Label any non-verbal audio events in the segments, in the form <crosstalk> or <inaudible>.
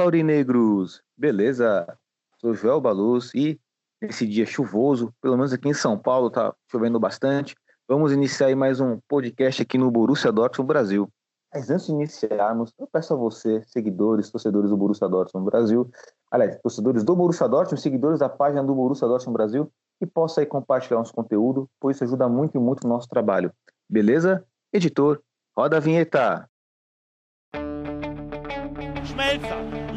Fala, Aurinegros! Beleza? Sou Joel Baluz e nesse dia chuvoso, pelo menos aqui em São Paulo tá chovendo bastante, vamos iniciar aí mais um podcast aqui no Borussia Dortmund Brasil. Mas antes de iniciarmos, eu peço a você, seguidores, torcedores do Borussia Dortmund Brasil, aliás, torcedores do Borussia Dortmund, seguidores da página do Borussia Dortmund Brasil, que possa aí compartilhar nosso conteúdo, pois isso ajuda muito e muito o nosso trabalho. Beleza? Editor, roda a vinheta!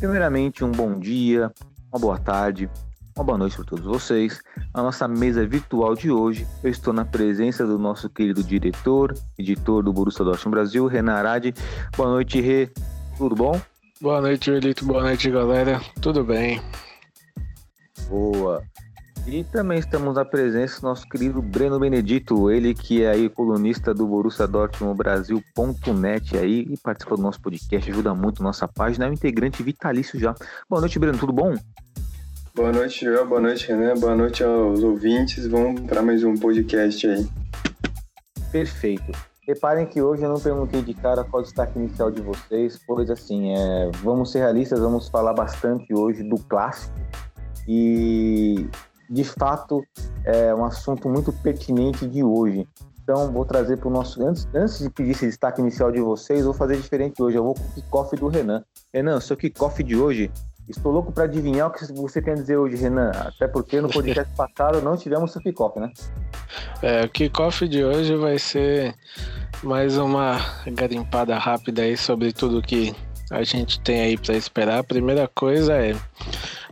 Primeiramente, um bom dia, uma boa tarde, uma boa noite para todos vocês. A nossa mesa virtual de hoje, eu estou na presença do nosso querido diretor, editor do Borussia Dortmund Brasil, Renan Arade. Boa noite, Rê. Tudo bom? Boa noite, Elito. Boa noite, galera. Tudo bem? Boa. E também estamos na presença do nosso querido Breno Benedito, ele que é aí colunista do Borussia Dortmund Brasil.net aí e participa do nosso podcast, ajuda muito nossa página, é um integrante vitalício já. Boa noite, Breno, tudo bom? Boa noite, Joel. Boa noite, Renan. Boa noite aos ouvintes. Vamos para mais um podcast aí. Perfeito. Reparem que hoje eu não perguntei de cara qual o destaque inicial de vocês, pois assim, é, vamos ser realistas, vamos falar bastante hoje do clássico e de fato é um assunto muito pertinente de hoje. Então vou trazer para o nosso. Antes, antes de pedir esse destaque inicial de vocês, vou fazer diferente hoje. Eu vou com o kickoff do Renan. Renan, seu kickoff de hoje. Estou louco para adivinhar o que você tem a dizer hoje, Renan. Até porque no podcast passado não tivemos seu kickoff, né? É, o kickoff de hoje vai ser mais uma garimpada rápida aí sobre tudo que a gente tem aí para esperar. A primeira coisa é,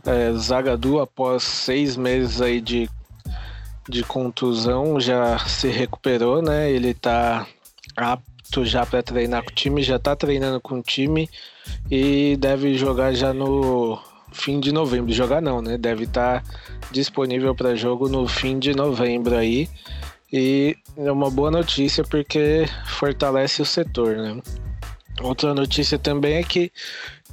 é Zagadu, após seis meses aí de, de contusão, já se recuperou, né? Ele tá apto já para treinar com o time, já tá treinando com o time e deve jogar já no fim de novembro. Jogar não, né? Deve estar disponível para jogo no fim de novembro aí. E é uma boa notícia porque fortalece o setor, né? Outra notícia também é que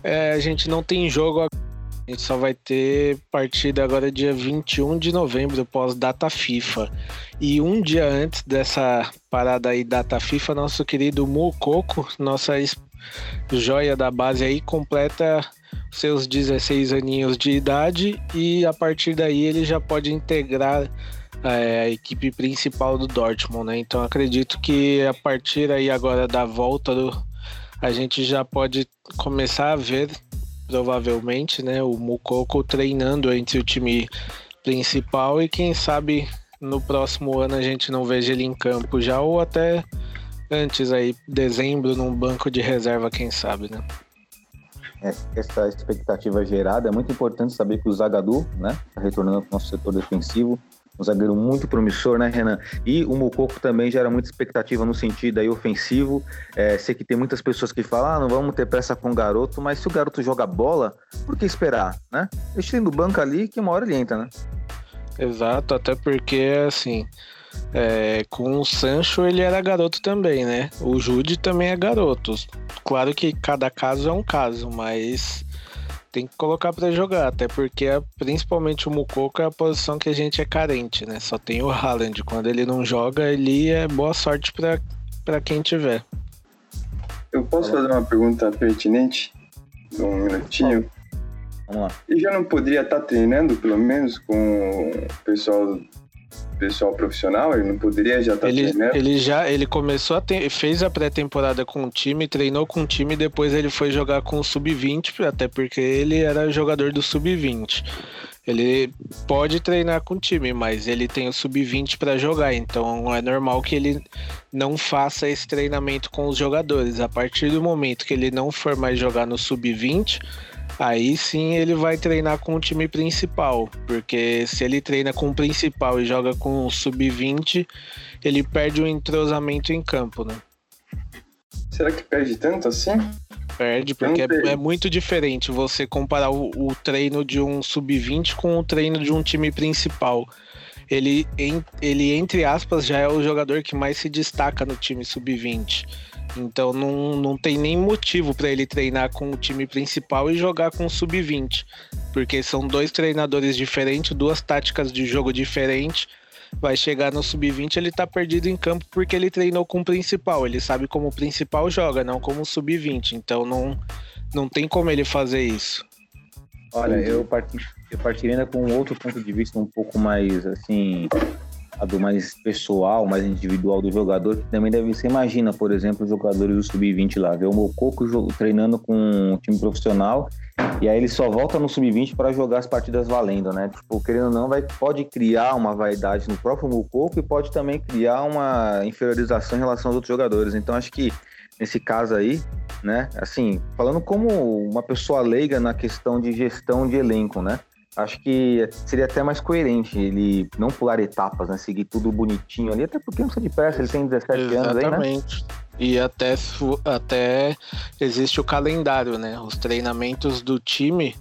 é, a gente não tem jogo agora. A gente só vai ter partida agora dia 21 de novembro, pós data FIFA. E um dia antes dessa parada aí, data FIFA, nosso querido Mococo, nossa joia da base aí, completa seus 16 aninhos de idade e a partir daí ele já pode integrar é, a equipe principal do Dortmund, né? Então acredito que a partir aí agora da volta do, a gente já pode começar a ver provavelmente, né, o Mukoko treinando entre o time principal e quem sabe no próximo ano a gente não veja ele em campo já ou até antes aí, dezembro, num banco de reserva, quem sabe, né? É, essa expectativa gerada é muito importante saber que o Zagadou, né, tá retornando para o nosso setor defensivo, um zagueiro muito promissor, né, Renan? E o Mococo também gera muita expectativa no sentido aí ofensivo. É, sei que tem muitas pessoas que falam, ah, não vamos ter pressa com o garoto, mas se o garoto joga bola, por que esperar, né? Deixa ele no banco ali que uma hora ele entra, né? Exato, até porque assim, é, com o Sancho ele era garoto também, né? O Jude também é garoto. Claro que cada caso é um caso, mas tem que colocar para jogar, até porque é, principalmente o Mukoko é a posição que a gente é carente, né? Só tem o Haaland. Quando ele não joga, ele é boa sorte para quem tiver. Eu posso fazer uma pergunta pertinente? Um minutinho. Vamos lá. E já não poderia estar treinando, pelo menos, com o pessoal, pessoal profissional? Ele não poderia já estar Ele, treinando? ele já ele começou a ter, fez a pré-temporada com o time, treinou com o time, depois ele foi jogar com o sub-20, até porque ele era jogador do sub-20. Ele pode treinar com o time, mas ele tem o sub-20 para jogar, então é normal que ele não faça esse treinamento com os jogadores. A partir do momento que ele não for mais jogar no sub-20, aí sim ele vai treinar com o time principal, porque se ele treina com o principal e joga com o sub-20, ele perde o entrosamento em campo, né? Será que perde tanto assim? Perde, porque é, é, muito diferente você comparar o, o treino de um sub-20 com o treino de um time principal. Ele, ele, entre aspas, já é o jogador que mais se destaca no time sub-20. Então não, não tem nem motivo para ele treinar com o time principal e jogar com o sub-20. Porque são dois treinadores diferentes, duas táticas de jogo diferentes vai chegar no sub-20, ele tá perdido em campo porque ele treinou com o principal. Ele sabe como o principal joga, não como o sub-20. Então não, não tem como ele fazer isso. Olha, eu, parti, eu partiria ainda com um outro ponto de vista um pouco mais assim, do mais pessoal, mais individual do jogador, que também deve ser, imagina, por exemplo, os jogadores do sub-20 lá, ver o Mococo treinando com um time profissional e aí ele só volta no sub-20 para jogar as partidas valendo, né? Tipo, querendo ou não, vai, pode criar uma vaidade no próprio Mucoco e pode também criar uma inferiorização em relação aos outros jogadores. Então acho que nesse caso aí, né? Assim, falando como uma pessoa leiga na questão de gestão de elenco, né? Acho que seria até mais coerente ele não pular etapas, né? Seguir tudo bonitinho ali, até porque não sei de perto, ele tem 17 Exatamente. anos aí, né? Exatamente. E até, até existe o calendário, né? Os treinamentos do time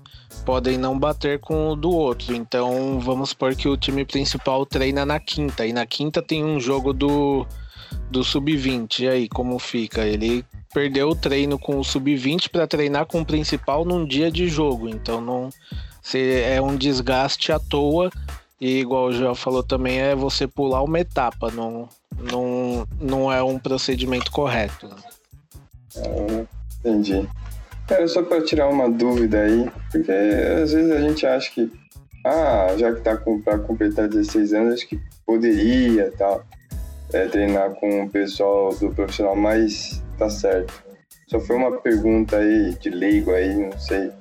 podem não bater com o do outro. Então vamos supor que o time principal treina na quinta. E na quinta tem um jogo do, do sub-20. E aí, como fica? Ele perdeu o treino com o sub-20 para treinar com o principal num dia de jogo. Então não é um desgaste à toa. E igual o João falou também, é você pular uma etapa. Não, não, não é um procedimento correto. Entendi. Era só para tirar uma dúvida aí, porque às vezes a gente acha que, ah, já que tá para completar 16 anos, acho que poderia tal, é, treinar com o pessoal do profissional, mas tá certo. Só foi uma pergunta aí de leigo aí, não sei.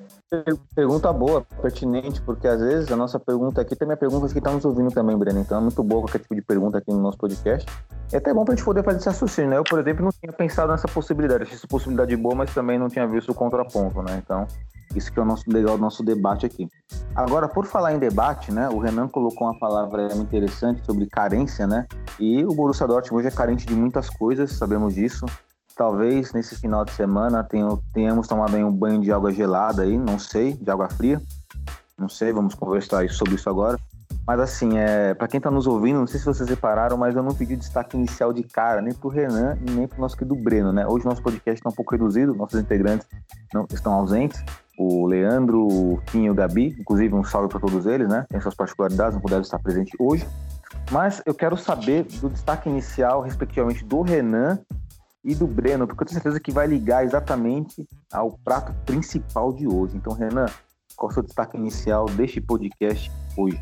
Pergunta boa, pertinente, porque às vezes a nossa pergunta aqui também é perguntas que estão nos ouvindo também, Breno. Então é muito boa qualquer tipo de pergunta aqui no nosso podcast. É até bom para a gente poder fazer esse raciocínio, né? Eu, por exemplo, não tinha pensado nessa possibilidade. Achei essa possibilidade boa, mas também não tinha visto o contraponto, né? Então, isso que é o nosso legal do nosso debate aqui. Agora, por falar em debate, né? O Renan colocou uma palavra interessante sobre carência, né? E o Borussia Dortmund hoje é carente de muitas coisas, sabemos disso. Talvez nesse final de semana tenhamos tomado um banho de água gelada aí, não sei, de água fria. Não sei, vamos conversar sobre isso agora. Mas assim, é, para quem está nos ouvindo, não sei se vocês repararam, mas eu não pedi destaque inicial de cara, nem pro Renan e nem pro nosso querido Breno, né? Hoje nosso podcast está um pouco reduzido, nossos integrantes não estão ausentes. O Leandro, o Finho e o Gabi, inclusive um salve para todos eles, né? Tem suas particularidades, não puderam estar presentes hoje. Mas eu quero saber do destaque inicial, respectivamente, do Renan e do Breno, porque eu tenho certeza que vai ligar exatamente ao prato principal de hoje. Então, Renan, qual é o seu destaque inicial deste podcast hoje?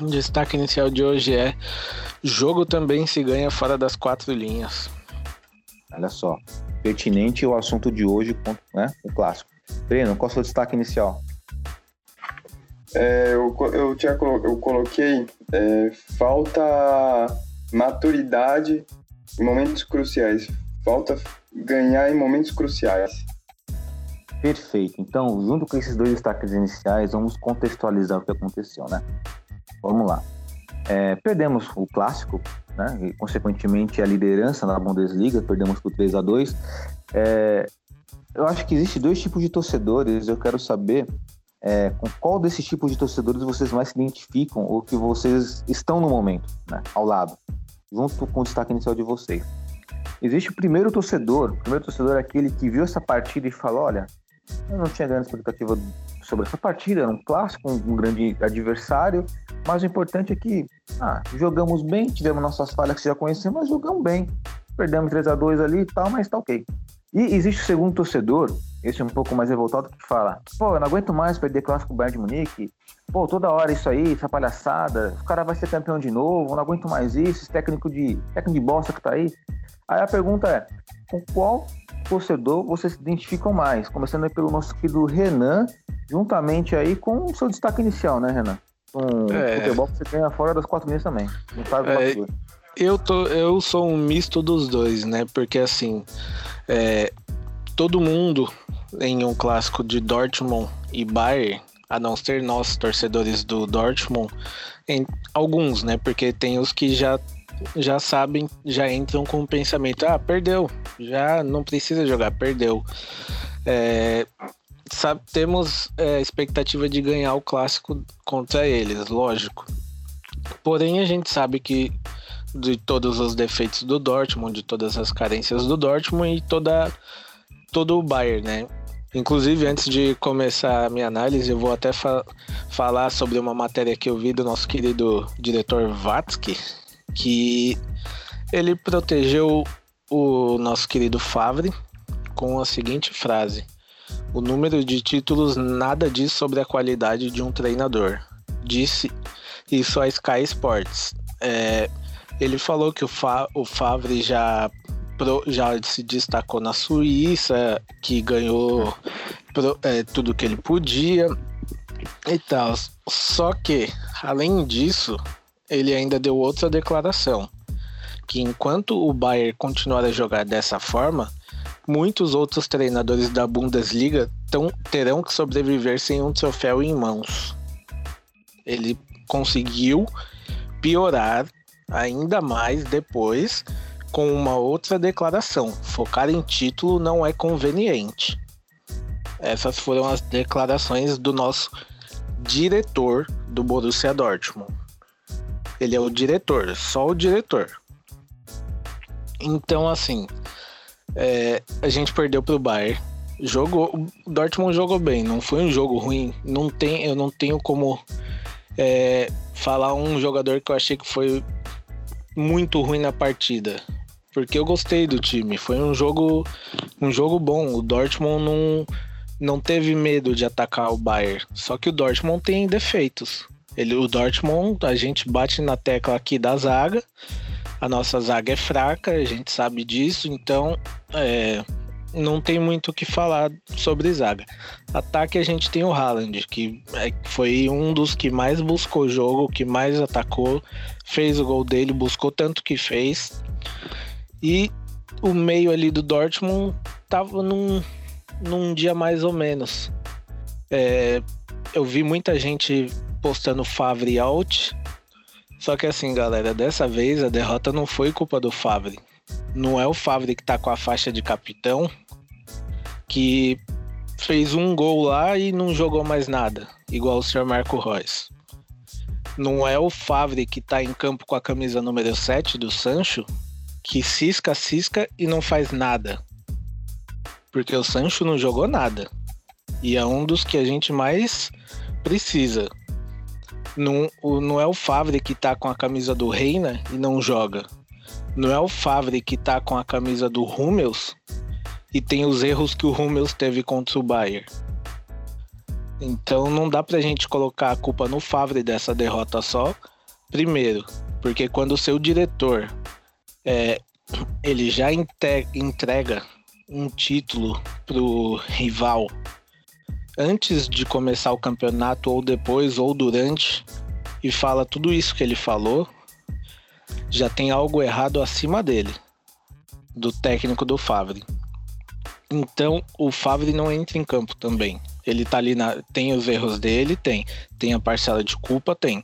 O destaque inicial de hoje é: jogo também se ganha fora das quatro linhas. Olha só, pertinente o assunto de hoje, né? O clássico. Breno, qual é o seu destaque inicial? É, eu, eu, tinha, eu coloquei é, falta maturidade em momentos cruciais. Falta ganhar em momentos cruciais. Perfeito. Então, junto com esses dois destaques iniciais, vamos contextualizar o que aconteceu, né? Vamos lá. É, perdemos o clássico, né? E, consequentemente, a liderança na Bundesliga, perdemos por 3 a 2 é, Eu acho que existe dois tipos de torcedores. Eu quero saber é, com qual desses tipos de torcedores vocês mais se identificam ou que vocês estão no momento, né? Ao lado junto com o destaque inicial de vocês. Existe o primeiro torcedor, o primeiro torcedor é aquele que viu essa partida e falou, olha, eu não tinha grande expectativa sobre essa partida, era um clássico, um, grande adversário, mas o importante é que ah, jogamos bem, tivemos nossas falhas que já conhecemos, mas jogamos bem. Perdemos 3 a 2 ali e tal, mas tá ok. E existe o segundo torcedor, esse é um pouco mais revoltado, que fala: pô, eu não aguento mais perder clássico Bayern de Munique. Pô, toda hora isso aí, essa palhaçada. O cara vai ser campeão de novo, eu não aguento mais isso, esse técnico de, técnico de bosta que tá aí. Aí a pergunta é: com qual torcedor vocês se identificam mais? Começando aí pelo nosso querido Renan, juntamente aí com o seu destaque inicial, né, Renan? Com É. o futebol que você ganha fora das quatro linhas também. Não sabe do É. Eu, tô, eu sou um misto dos dois, né? Porque assim, é, todo mundo em um clássico de Dortmund e Bayern, a não ser nós, torcedores do Dortmund, em, alguns, né? Porque tem os que já, já sabem, já entram com o pensamento: ah, perdeu, já não precisa jogar, perdeu. É, sabe, temos é, expectativa de ganhar o clássico contra eles, lógico. Porém, a gente sabe que de todos os defeitos do Dortmund, de todas as carências do Dortmund e toda todo o Bayern, né? Inclusive, antes de começar a minha análise, eu vou até fa- falar sobre uma matéria que eu vi do nosso querido diretor Vatsky, que ele protegeu o nosso querido Favre com a seguinte frase: O número de títulos nada diz sobre a qualidade de um treinador. Disse isso a Sky Sports. É, ele falou que o, Fa o Favre já, pro- já se destacou na Suíça, que ganhou pro- é, tudo que ele podia e tal. Só que, além disso, ele ainda deu outra declaração. Que enquanto o Bayern continuar a jogar dessa forma, muitos outros treinadores da Bundesliga tão, terão que sobreviver sem um troféu em mãos. Ele conseguiu piorar ainda mais depois com uma outra declaração. Focar em título não é conveniente. Essas foram as declarações do nosso diretor do Borussia Dortmund. Ele é o diretor, só o diretor. Então, assim, é, a gente perdeu pro Bayern. Jogou, o Dortmund jogou bem, não foi um jogo ruim. Não tem, eu não tenho como é, falar um jogador que eu achei que foi muito ruim na partida. Porque eu gostei do time. Foi um jogo, um jogo bom. O Dortmund não, não teve medo de atacar o Bayern. Só que o Dortmund tem defeitos. Ele, o Dortmund, a gente bate na tecla aqui da zaga. A nossa zaga é fraca, a gente sabe disso. Então, é, não tem muito o que falar sobre zaga. Ataque a gente tem o Haaland, que é, foi um dos que mais buscou jogo, que mais atacou, fez o gol dele, buscou tanto que fez. E o meio ali do Dortmund tava num, num dia mais ou menos. É, eu vi muita gente postando Favre out. Só que assim, galera, dessa vez a derrota não foi culpa do Favre. Não é o Favre que tá com a faixa de capitão que fez um gol lá e não jogou mais nada, igual o senhor Marco Reus. Não é o Favre que tá em campo com a camisa número 7 do Sancho que cisca, cisca e não faz nada. Porque o Sancho não jogou nada. E é um dos que a gente mais precisa. Não, não é o Favre que tá com a camisa do Reina e não joga. Não é o Favre que tá com a camisa do Hummels e tem os erros que o Hummels teve contra o Bayern. Então não dá pra gente colocar a culpa no Favre dessa derrota só. Primeiro, porque quando o seu diretor é, ele já entrega um título pro rival antes de começar o campeonato ou depois ou durante e fala tudo isso que ele falou, já tem algo errado acima dele, do técnico do Favre. Então o Favre não entra em campo também. Ele tá ali na. Tem os erros dele, tem. Tem a parcela de culpa, tem.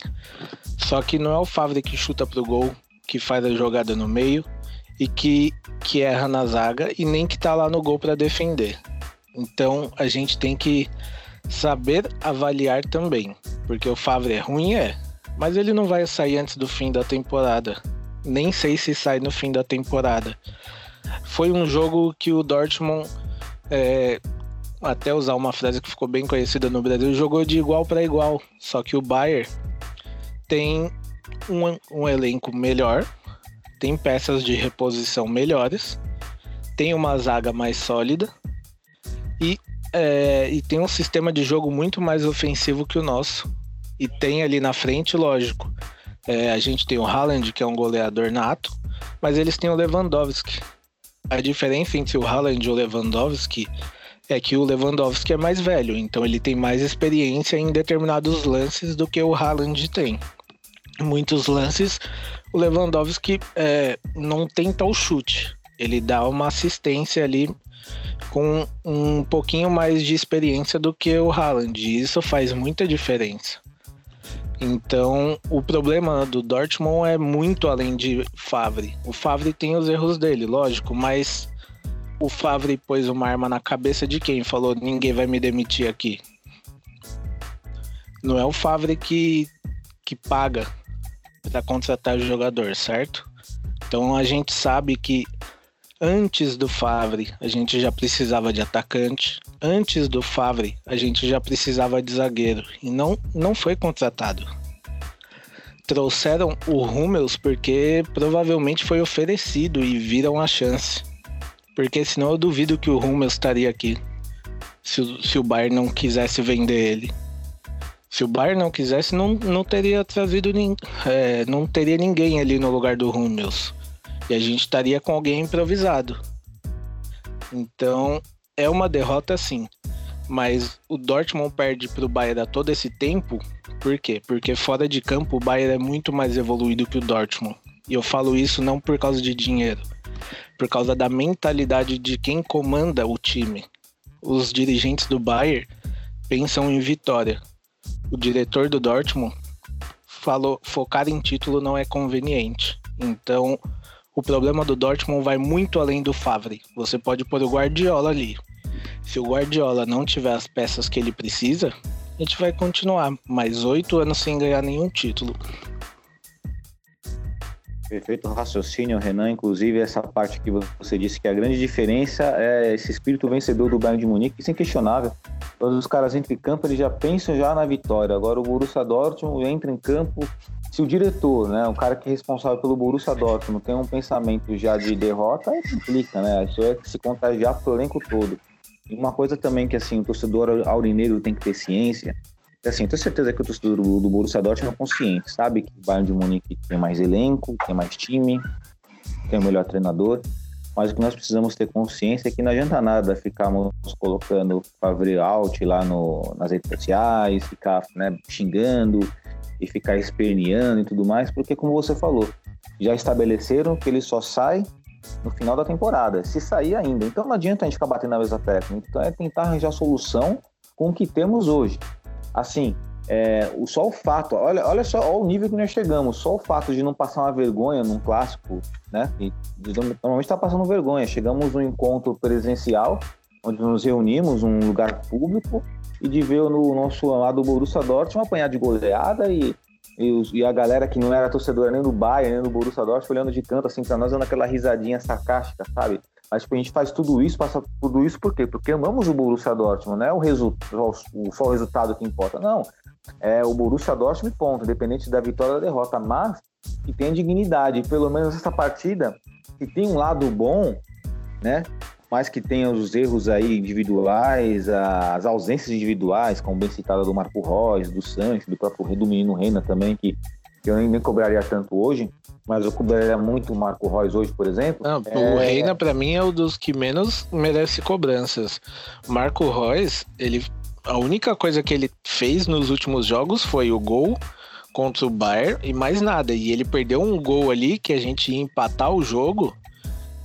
Só que não é o Favre que chuta pro gol, que faz a jogada no meio e que, que erra na zaga e nem que tá lá no gol para defender. Então a gente tem que saber avaliar também. Porque o Favre é ruim, é. Mas ele não vai sair antes do fim da temporada. Nem sei se sai no fim da temporada. Foi um jogo que o Dortmund, é, até usar uma frase que ficou bem conhecida no Brasil, jogou de igual para igual. Só que o Bayern tem um, um elenco melhor, tem peças de reposição melhores, tem uma zaga mais sólida e, é, e tem um sistema de jogo muito mais ofensivo que o nosso. E tem ali na frente, lógico, é, a gente tem o Haaland, que é um goleador nato, mas eles têm o Lewandowski, a diferença entre o Haaland e o Lewandowski é que o Lewandowski é mais velho, então ele tem mais experiência em determinados lances do que o Haaland tem. Muitos lances, o Lewandowski é, não tenta o chute, ele dá uma assistência ali com um pouquinho mais de experiência do que o Haaland, e isso faz muita diferença. Então, o problema do Dortmund é muito além de Favre. O Favre tem os erros dele, lógico, mas o Favre pôs uma arma na cabeça de quem? Falou: ninguém vai me demitir aqui. Não é o Favre que, que paga para contratar o jogador, certo? Então a gente sabe que antes do Favre a gente já precisava de atacante, antes do Favre a gente já precisava de zagueiro e não, não foi contratado. Trouxeram o Hummels porque provavelmente foi oferecido e viram a chance. Porque senão eu duvido que o Hummels estaria aqui. Se, se o Bayern não quisesse vender ele. Se o Bayern não quisesse, não, não teria trazido é, não teria ninguém ali no lugar do Hummels. E a gente estaria com alguém improvisado. Então, é uma derrota sim. Mas o Dortmund perde para o Bayern todo esse tempo. Por quê? Porque fora de campo o Bayern é muito mais evoluído que o Dortmund. E eu falo isso não por causa de dinheiro por causa da mentalidade de quem comanda o time. Os dirigentes do Bayern pensam em vitória. O diretor do Dortmund falou focar em título não é conveniente. Então, o problema do Dortmund vai muito além do Favre. Você pode pôr o Guardiola ali. Se o Guardiola não tiver as peças que ele precisa, a gente vai continuar mais oito anos sem ganhar nenhum título. Perfeito raciocínio, Renan. Inclusive, essa parte que você disse que a grande diferença é esse espírito vencedor do Bayern de Munique, isso é inquestionável. Todos os caras entram em campo, eles já pensam já na vitória. Agora, o Borussia Dortmund entra em campo. Se o diretor, né, o cara que é responsável pelo Borussia Dortmund, tem um pensamento já de derrota, aí complica, né? Isso é se contagiar pro elenco todo. E uma coisa também que, assim, o torcedor aurinegro tem que ter ciência assim, eu tenho certeza que o torcedor do, do Borussia Dortmund é consciente, sabe que o Bayern de Munique tem mais elenco, tem mais time, tem o melhor treinador, mas o que nós precisamos ter consciência é que não adianta nada ficarmos colocando Favre out lá no, nas redes sociais, ficar né, xingando e ficar esperneando e tudo mais, porque como você falou, já estabeleceram que ele só sai no final da temporada, se sair ainda. Então não adianta a gente ficar batendo na mesa técnica, então é tentar arranjar solução com o que temos hoje assim, é, só o fato, olha, olha só olha o nível que nós chegamos, só o fato de não passar uma vergonha num clássico, né? E, normalmente está passando vergonha. Chegamos num encontro presencial, onde nos reunimos num lugar público, e de ver no nosso lado Borussia Dortmund apanhar de goleada e, e, os, e, a galera que não era torcedora nem do Bayern, nem do Borussia Dortmund, olhando de canto assim para nós, dando aquela risadinha sarcástica, sabe? Mas tipo, a gente faz tudo isso, passa tudo isso por quê? Porque amamos o Borussia Dortmund, não é o, resu o, só o resultado que importa, não. É o Borussia Dortmund ponto, independente da vitória ou da derrota, mas que tem dignidade. Pelo menos essa partida, que tem um lado bom, né? Mas que tem os erros aí individuais, as ausências individuais, como bem citada do Marco Reus, do Sanches, do próprio do menino Reina também, que, eu nem, nem cobraria tanto hoje mas o cobraria muito o Marco Reus hoje, por exemplo. Não, é... O Reina, para mim, é um dos que menos merece cobranças. Marco Reus, ele. A única coisa que ele fez nos últimos jogos foi o gol contra o Bayern e mais nada. E ele perdeu um gol ali que a gente ia empatar o jogo,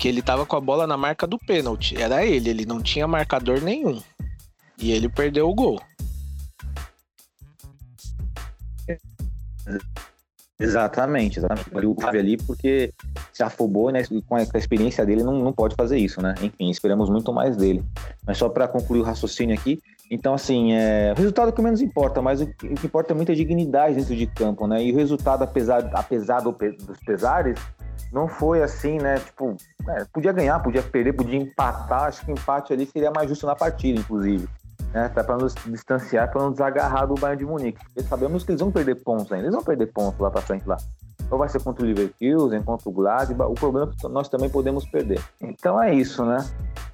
que ele tava com a bola na marca do pênalti. Era ele, ele não tinha marcador nenhum. E ele perdeu o gol. Exatamente, exatamente. O Gavi ali, porque se afobou, né? Com a experiência dele, não, não pode fazer isso, né? Enfim, esperamos muito mais dele. Mas só para concluir o raciocínio aqui, então, assim, é, o resultado é que menos importa, mas o que, importa é muito a dignidade dentro de campo, né? E o resultado, apesar, apesar do, dos pesares, não foi assim, né? Tipo, é, podia ganhar, podia perder, podia empatar. Acho que o empate ali seria mais justo na partida, inclusive né? Até para nos distanciar, para não desagarrar do Bayern de Munique. Porque sabemos que eles vão perder pontos ainda, eles vão perder pontos lá para frente lá. Ou vai ser contra o Leverkusen, contra o Gladbach, o problema é que nós também podemos perder. Então é isso, né?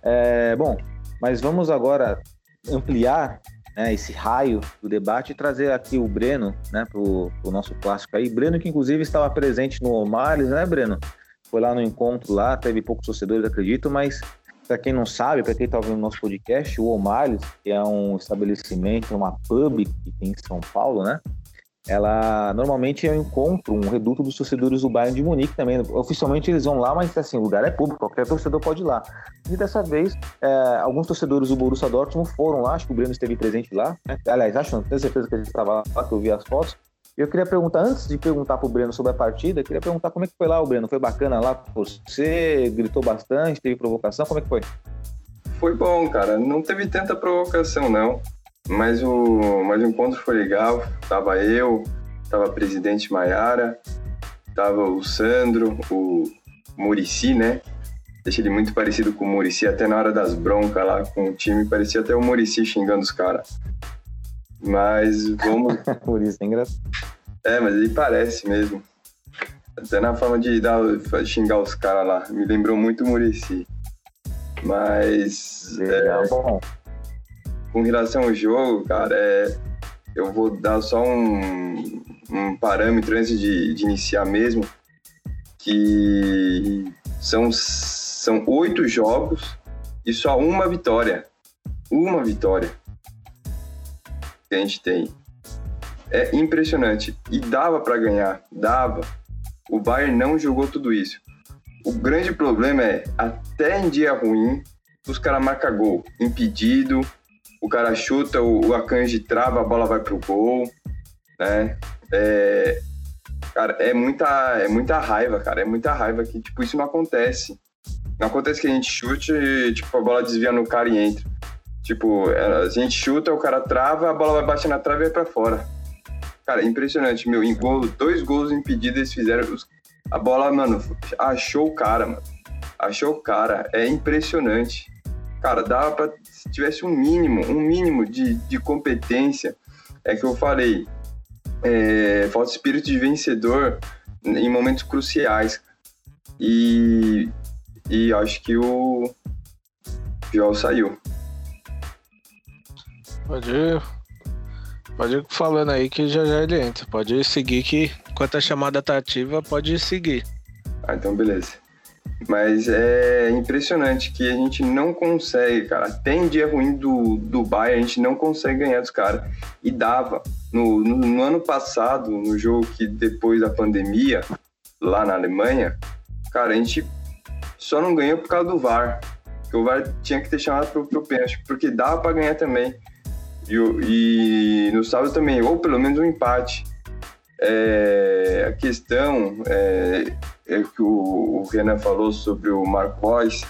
É, bom, mas vamos agora ampliar né, esse raio do debate e trazer aqui o Breno, né, para o nosso clássico aí. Breno que inclusive estava presente no Omares, né, Breno? foi lá no encontro lá, teve poucos torcedores, acredito, mas para quem não sabe, para quem está ouvindo o nosso podcast, o O'Malley's, que é um estabelecimento, uma pub que tem em São Paulo, né? Ela normalmente um encontro, um reduto dos torcedores do Bayern de Munique também. Oficialmente eles vão lá, mas assim, o lugar é público, qualquer torcedor pode ir lá. E dessa vez, é, alguns torcedores do Borussia Dortmund foram lá, acho que o Breno esteve presente lá. Né? Aliás, acho, não tenho certeza que ele estava lá, que eu vi as fotos. Eu queria perguntar, antes de perguntar para o Breno sobre a partida, eu queria perguntar como é que foi lá o Breno. Foi bacana lá você? Gritou bastante? Teve provocação? Como é que foi? Foi bom, cara. Não teve tanta provocação, não. Mas o, mas o encontro foi legal. Tava eu, tava a presidente Maiara, tava o Sandro, o Murici, né? Deixa ele muito parecido com o Murici, até na hora das broncas lá com o time, parecia até o Murici xingando os caras. Mas vamos. <laughs> Por isso é engraçado. É, mas ele parece mesmo. Até na forma de dar, xingar os caras lá. Me lembrou muito o Murici. Mas. Legal, é, bom. Com relação ao jogo, cara, é, eu vou dar só um, um parâmetro antes de, de iniciar mesmo, que são, são oito jogos e só uma vitória. Uma vitória que a gente tem. É impressionante. E dava para ganhar, dava. O Bayern não jogou tudo isso. O grande problema é, até em dia ruim, os caras marcam gol. Impedido, o cara chuta, o, o Akanji trava, a bola vai pro gol, né? É, cara, é muita, é muita raiva, cara. É muita raiva que, tipo, isso não acontece. Não acontece que a gente chute e, tipo, a bola desvia no cara e entra. Tipo, é, a gente chuta, o cara trava, a bola vai bater na trave e vai pra fora. Cara, impressionante, meu. Em gol, dois gols impedidos eles fizeram. Os, a bola, mano, achou o cara, mano. Achou o cara. É impressionante. Cara, dava pra. Se tivesse um mínimo, um mínimo de, de competência, é que eu falei. É, falta espírito de vencedor em momentos cruciais. E, e acho que o Joel saiu. Pode ir, pode ir falando aí que já já ele entra. Pode ir seguir que enquanto a chamada tá ativa, pode ir seguir. Ah, então beleza. Mas é impressionante que a gente não consegue, cara. Tem dia ruim do, do Bayern, a gente não consegue ganhar dos caras. E dava. No, no, no ano passado, no jogo que depois da pandemia, lá na Alemanha, cara, a gente só não ganhou por causa do VAR. Porque o VAR tinha que ter chamado pro, pro pênalti, porque dava para ganhar também. E, e no sábado também, ou pelo menos um empate. É, a questão é, é que o, Renan falou sobre o Marco Reus,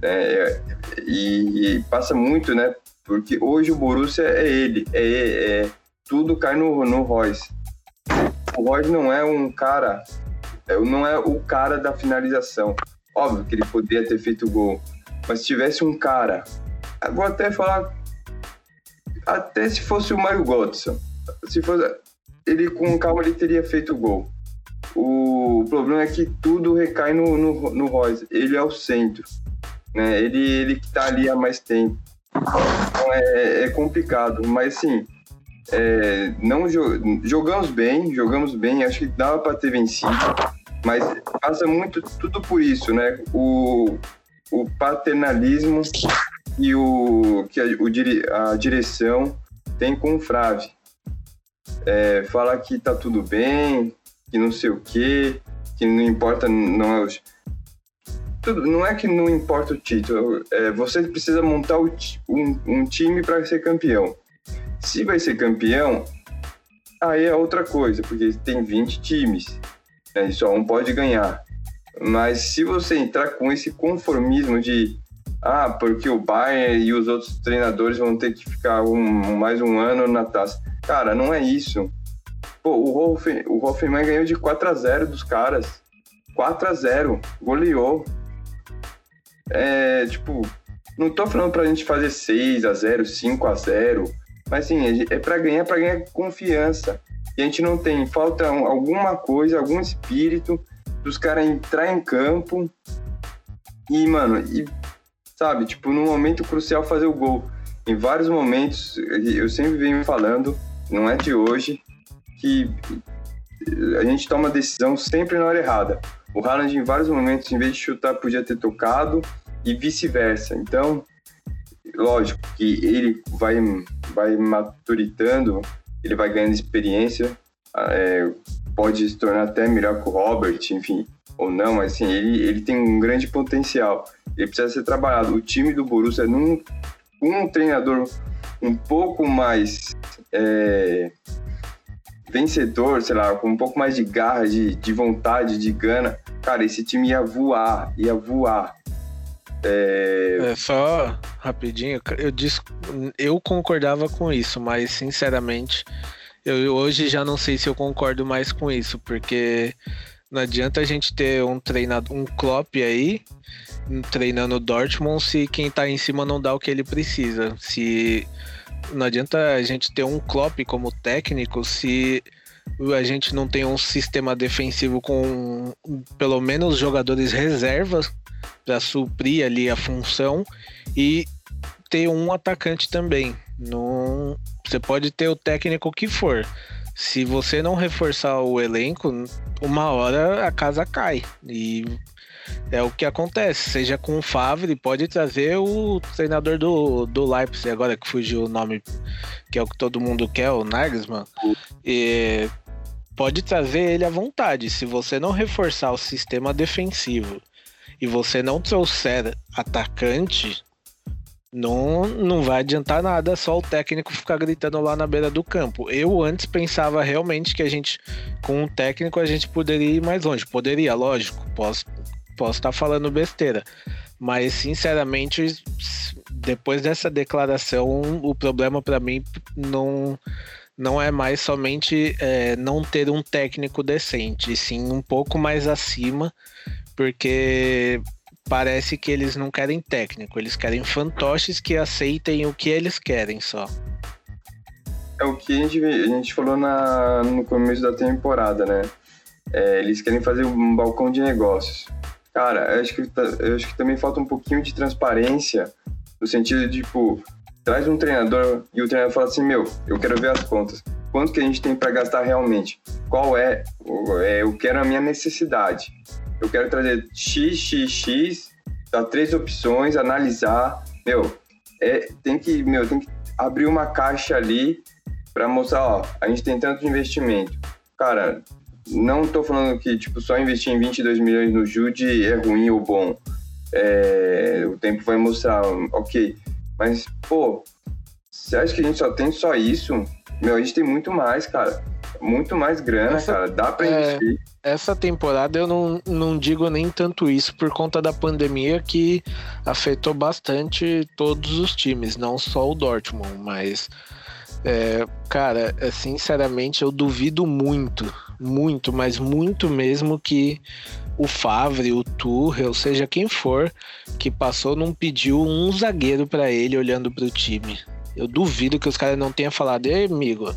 é, e, e passa muito, né? Porque hoje o Borussia é ele, é, é- tudo cai no, no Reus. O Reus não é um cara, é, não é o cara da finalização. Óbvio que ele poderia ter feito o gol, mas se tivesse um cara, vou até falar, até se fosse o Mário Götze, se fosse, ele com calma ele teria feito o gol. O problema é que tudo recai no, no, no Royce. Ele é o centro. Né? Ele, ele que tá ali há mais tempo. Então é, é complicado. Mas assim, é, não jo- jogamos bem, jogamos bem, acho que dava para ter vencido. Mas passa muito tudo por isso, né? O, o paternalismo e o que a, o a direção tem com o Frave. É, fala que tá tudo bem, que não sei o quê, que não importa, não é os- tudo, não é que não importa o título, é, você precisa montar o um, um time para ser campeão. Se vai ser campeão, aí é outra coisa, porque tem 20 times, né, e só um pode ganhar. Mas se você entrar com esse conformismo de ah, porque o Bayern e os outros treinadores vão ter que ficar um- mais um ano na taça. Cara, não é isso. Pô, o, Hoffen, o Hoffenheim ganhou de 4 a 0 dos caras. 4 a 0 goleou. É, tipo, não tô falando pra gente fazer 6 a 0 5 a 0 mas assim, é pra ganhar, pra ganhar confiança. E a gente não tem, falta um- alguma coisa, algum espírito dos caras entrar em campo e, mano, e, sabe, tipo, no momento crucial fazer o gol. Em vários momentos, eu sempre venho falando, não é de hoje, que a gente toma decisão sempre na hora errada. o Haaland em vários momentos, em vez de chutar, podia ter tocado e vice-versa. Então, lógico que ele vai, vai maturitando, ele vai ganhando experiência, é, pode se tornar até melhor que o Robert, enfim, ou não, mas assim, ele, ele tem um grande potencial. Ele precisa ser trabalhado. O time do Borussia, num, um treinador um pouco mais é, vencedor, sei lá, com um pouco mais de garra, de, de vontade, de gana, cara, esse time ia voar, ia voar. É... é... só rapidinho, eu, disse, eu concordava com isso, mas sinceramente, eu hoje já não sei se eu concordo mais com isso, porque não adianta a gente ter um treinador, um Klopp aí treinando o Dortmund se quem tá em cima não dá o que ele precisa. Se não adianta a gente ter um Klopp como técnico se a gente não tem um sistema defensivo com pelo menos jogadores reservas para suprir ali a função e ter um atacante também. Não, você pode ter o técnico que for. Se você não reforçar o elenco, uma hora a casa cai. E é o que acontece. Seja com o Favre, pode trazer o treinador do, do Leipzig, agora que fugiu o nome, que é o que todo mundo quer, o Nagelsmann. E pode trazer ele à vontade. Se você não reforçar o sistema defensivo e você não trouxer atacante, não, não vai adiantar nada só o técnico ficar gritando lá na beira do campo. Eu antes pensava realmente que a gente, com um técnico, a gente poderia ir mais longe. Poderia, lógico, posso posso estar falando besteira. Mas, sinceramente, depois dessa declaração, o problema para mim não, não é mais somente é, não ter um técnico decente, sim um pouco mais acima, porque parece que eles não querem técnico, eles querem fantoches que aceitem o que eles querem só. É o que a gente, a gente falou na, no começo da temporada, né? É, eles querem fazer um balcão de negócios. Cara, eu acho, que, eu acho que também falta um pouquinho de transparência, no sentido de, tipo, traz um treinador e o treinador fala assim, meu, eu quero ver as contas. Quanto que a gente tem para gastar realmente? Qual é, é? Eu quero a minha necessidade. Eu quero trazer X, X, X, dar três opções, analisar. Meu, é, tem que, meu, tem que abrir uma caixa ali para mostrar, ó, a gente tem tanto investimento. Cara, não tô falando que tipo só investir em 22 milhões no Jude é ruim ou bom. É, o tempo vai mostrar, ok. Mas, pô, você acha que a gente só tem só isso? Meu, a gente tem muito mais, cara. Muito mais grana, essa, cara. Dá pra é, investir. Essa temporada eu não, não digo nem tanto isso por conta da pandemia que afetou bastante todos os times, não só o Dortmund, mas. É, cara, é, sinceramente eu duvido muito muito, mas muito mesmo que o Favre, o Tuchel, seja quem for, que passou não pediu um zagueiro para ele olhando para o time. Eu duvido que os caras não tenham falado, ei amigo,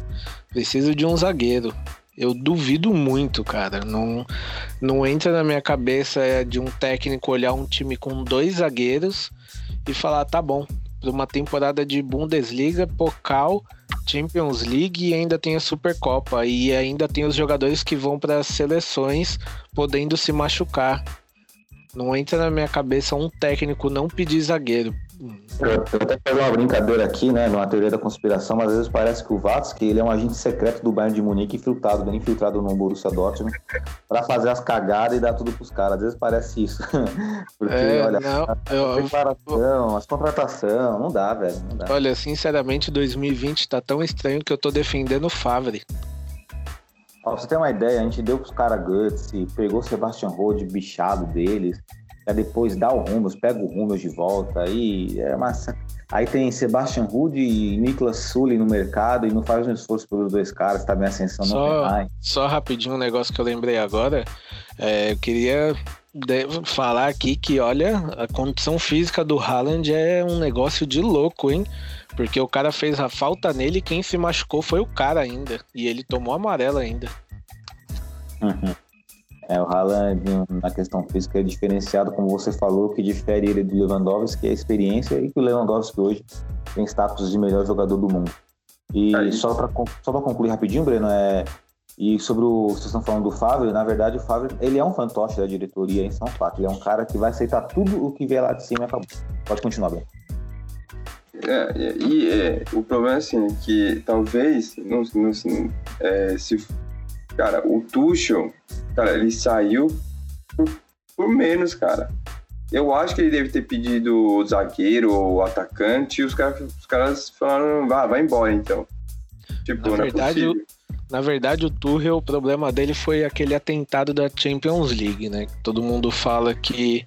preciso de um zagueiro. Eu duvido muito, cara. Não, não entra na minha cabeça de um técnico olhar um time com dois zagueiros e falar, tá bom, para uma temporada de Bundesliga, Pokal Champions League e ainda tem a Supercopa e ainda tem os jogadores que vão para as seleções podendo se machucar. Não entra na minha cabeça um técnico não pedir zagueiro. Eu, até pego uma brincadeira aqui, né, numa teoria da conspiração, mas às vezes parece que o Vatsky, ele é um agente secreto do Bayern de Munique, infiltrado, bem infiltrado no Borussia Dortmund, para fazer as cagadas e dar tudo pros caras. Às vezes parece isso. <laughs> Porque, é, olha, não, a eu, preparação, as contratação, não dá, velho, não dá. Olha, sinceramente, 2020 tá tão estranho que eu tô defendendo o Favre. Pra você ter uma ideia, a gente deu pros caras Guts, pegou o Sebastian Rode, bichado deles, Aí depois dá o Rummels, pega o Rummels de volta, aí é massa. Aí tem Sebastian Rude e Nicolas Sully no mercado e não faz um esforço pelos dois caras, tá bem ascensão só, no Só rapidinho um negócio que eu lembrei agora. É, eu queria falar aqui que, olha, a condição física do Haaland é um negócio de louco, hein? Porque o cara fez a falta nele e quem se machucou foi o cara ainda. E ele tomou amarelo ainda. Uhum. É, o Haaland, na questão física, é diferenciado, como você falou, que difere ele do Lewandowski, que é a experiência, e que o Lewandowski hoje tem status de melhor jogador do mundo. E só para só concluir rapidinho, Breno, é, E sobre o. Vocês estão falando do Fábio, na verdade, o Fábio ele é um fantoche da diretoria em São Paulo. Ele é um cara que vai aceitar tudo o que vier lá de cima e acabou. Pode continuar, Bruno. É, e e, é, o problema é assim, que talvez, não, não, é, se, cara, o Tuchel, cara, ele saiu por, por menos, cara. Eu acho que ele deve ter pedido o zagueiro ou o atacante e os, cara, os caras falaram, vá, vai embora então. Tipo, Na não verdade, é possível. Na verdade, o Tuchel, o problema dele foi aquele atentado da Champions League, né? Todo mundo fala que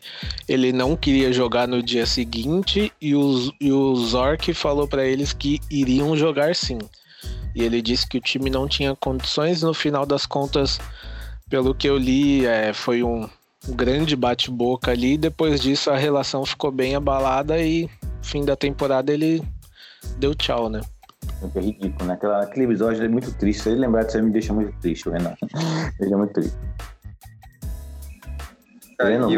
ele não queria jogar no dia seguinte e o, e o Zorc falou para eles que iriam jogar sim. E ele disse que o time não tinha condições. No final das contas, pelo que eu li, é, foi um grande bate-boca ali. Depois disso, a relação ficou bem abalada e fim da temporada ele deu tchau, né? É ridículo, né? Aquela, aquele episódio é muito triste. Se ele lembrar disso aí, me deixa muito triste, Renan. <laughs> me deixa muito triste. Renan,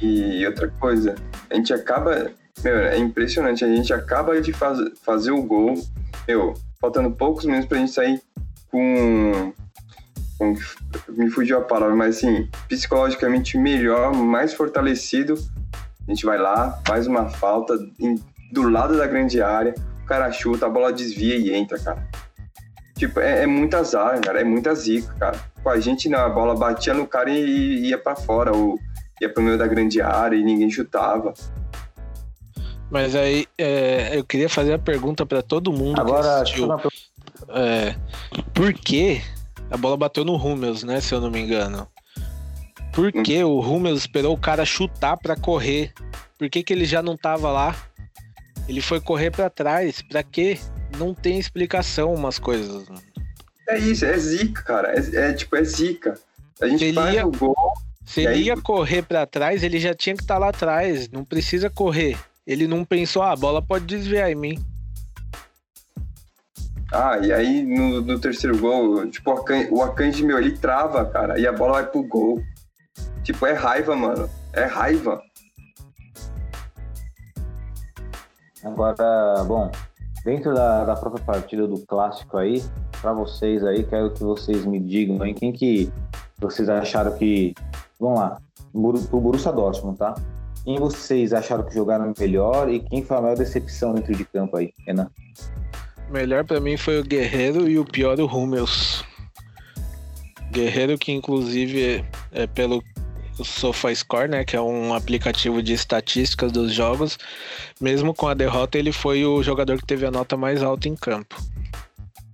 e, e outra coisa, a gente acaba. Meu, é impressionante, a gente acaba de faz, fazer o gol, meu, faltando poucos minutos pra gente sair com. com me fugiu a palavra, mas assim, psicologicamente melhor, mais fortalecido. A gente vai lá, faz uma falta em- do lado da grande área, cara chuta, a bola desvia e entra, cara. Tipo, é, é muito azar, cara, é muita zica, cara. Com a gente, não, a bola batia no cara e, e ia pra fora, ou ia pro meio da grande área e ninguém chutava. Mas aí é, eu queria fazer a pergunta para todo mundo que Agora, assistiu. deixa eu fazer uma É, por que a bola bateu no Hummels, né? Se eu não me engano. Por Hum. que o Hummels esperou o cara chutar pra correr? Por que, que ele já não tava lá? Ele foi correr pra trás. Pra quê? Não tem explicação umas coisas. É isso, é zica, cara. É, é, tipo, é zica. A gente Ele faz ia- o gol. Se ele aí- ia correr pra trás, ele já tinha que estar lá atrás. Não precisa correr. Ele não pensou, ah, a bola pode desviar em mim. Ah, e aí no, no terceiro gol, tipo, o Akanji, meu, ele trava, cara, e a bola vai pro gol. Tipo, é raiva, mano. É raiva. Agora, bom, dentro da, da própria partida do clássico aí, para vocês aí, quero que vocês me digam aí quem que vocês acharam que. Vamos lá, pro Borussia Dortmund, tá? Quem vocês acharam que jogaram melhor e quem foi a maior decepção dentro de campo aí, Renan? Melhor pra mim foi o Guerreiro e o pior o Hummels. Guerreiro que inclusive é, é pelo SofaScore, né, que é um aplicativo de estatísticas dos jogos, mesmo com a derrota ele foi o jogador que teve a nota mais alta em campo.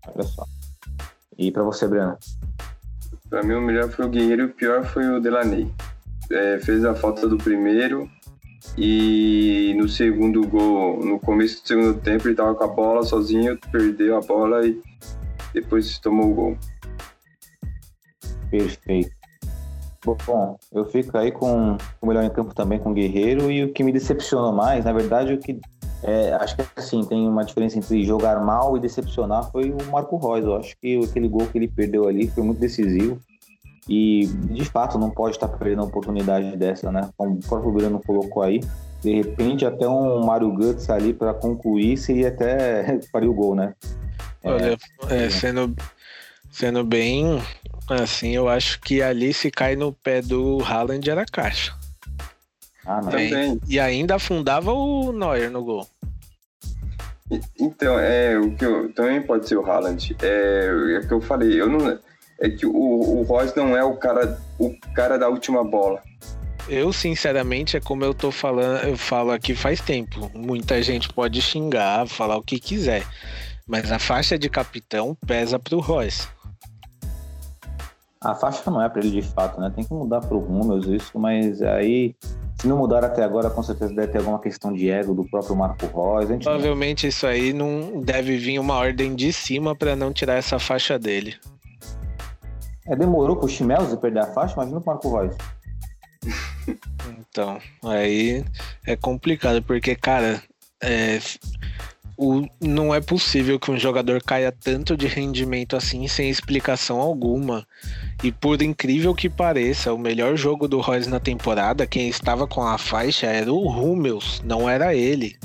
Olha só. E para você, Breno? Pra mim, o melhor foi o Guerreiro e o pior foi o Delaney. É, fez a falta do primeiro e no segundo gol, no começo do segundo tempo, ele tava com a bola sozinho, perdeu a bola e depois tomou o gol. Perfeito. Bom, eu fico aí com o melhor em campo também com o Guerreiro e o que me decepcionou mais, na verdade, o que é, acho que assim tem uma diferença entre jogar mal e decepcionar foi o Marco Reus. Eu acho que aquele gol que ele perdeu ali foi muito decisivo e de fato não pode estar perdendo uma oportunidade dessa, né? Como o próprio Breno colocou aí, de repente até um Mario Guts ali para concluir seria até <laughs> faria o gol, né? É, Olha, é, sendo, sendo bem assim, eu acho que ali se cai no pé do Haaland era caixa. ah, não. Também. E ainda afundava o Neuer no gol. Então, é, o que eu, também pode ser o Haaland. É, é o que eu falei, eu não, é que o, o Royce não é o cara, o cara da última bola. Eu, sinceramente, é como eu tô falando, eu falo aqui faz tempo. Muita gente pode xingar, falar o que quiser. Mas a faixa de capitão pesa pro Royce. A faixa não é para ele de fato, né? Tem que mudar para o Hummels isso, mas aí, se não mudar até agora, com certeza deve ter alguma questão de ego do próprio Marco Reus. Gente não- Provavelmente isso aí não deve vir uma ordem de cima pra não tirar essa faixa dele. É, demorou pro Chimelzi perder a faixa, imagina pro Marco Reus. Então, aí é complicado, porque, cara, é, o, não é possível que um jogador caia tanto de rendimento assim sem explicação alguma. E por incrível que pareça, o melhor jogo do Royce na temporada, quem estava com a faixa era o Hummels, não era ele.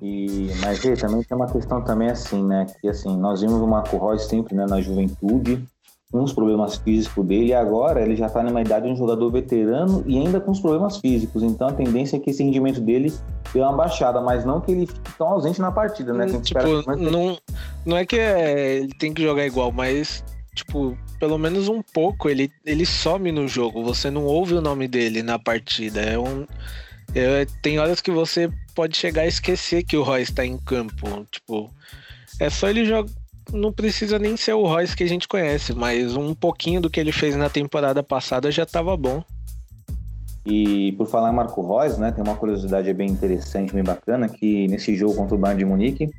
E, mas e, também tem uma questão também assim, né? Que assim, nós vimos o Marco Reus sempre né, na juventude, com os problemas físicos dele, e agora ele já está numa idade de um jogador veterano e ainda com os problemas físicos. Então a tendência é que esse rendimento dele dê uma baixada, mas não que ele fique tão ausente na partida, né? Tipo, não, não é que é, ele tem que jogar igual, mas tipo, pelo menos um pouco ele, ele some no jogo. Você não ouve o nome dele na partida. É um. É, tem horas que você pode chegar a esquecer que o Royce está em campo. Tipo, é só ele jogar. Não precisa nem ser o Royce que a gente conhece, mas um pouquinho do que ele fez na temporada passada já estava bom. E por falar em Marco Reus, né, tem uma curiosidade bem interessante, bem bacana, que nesse jogo contra o Bayern de Munique,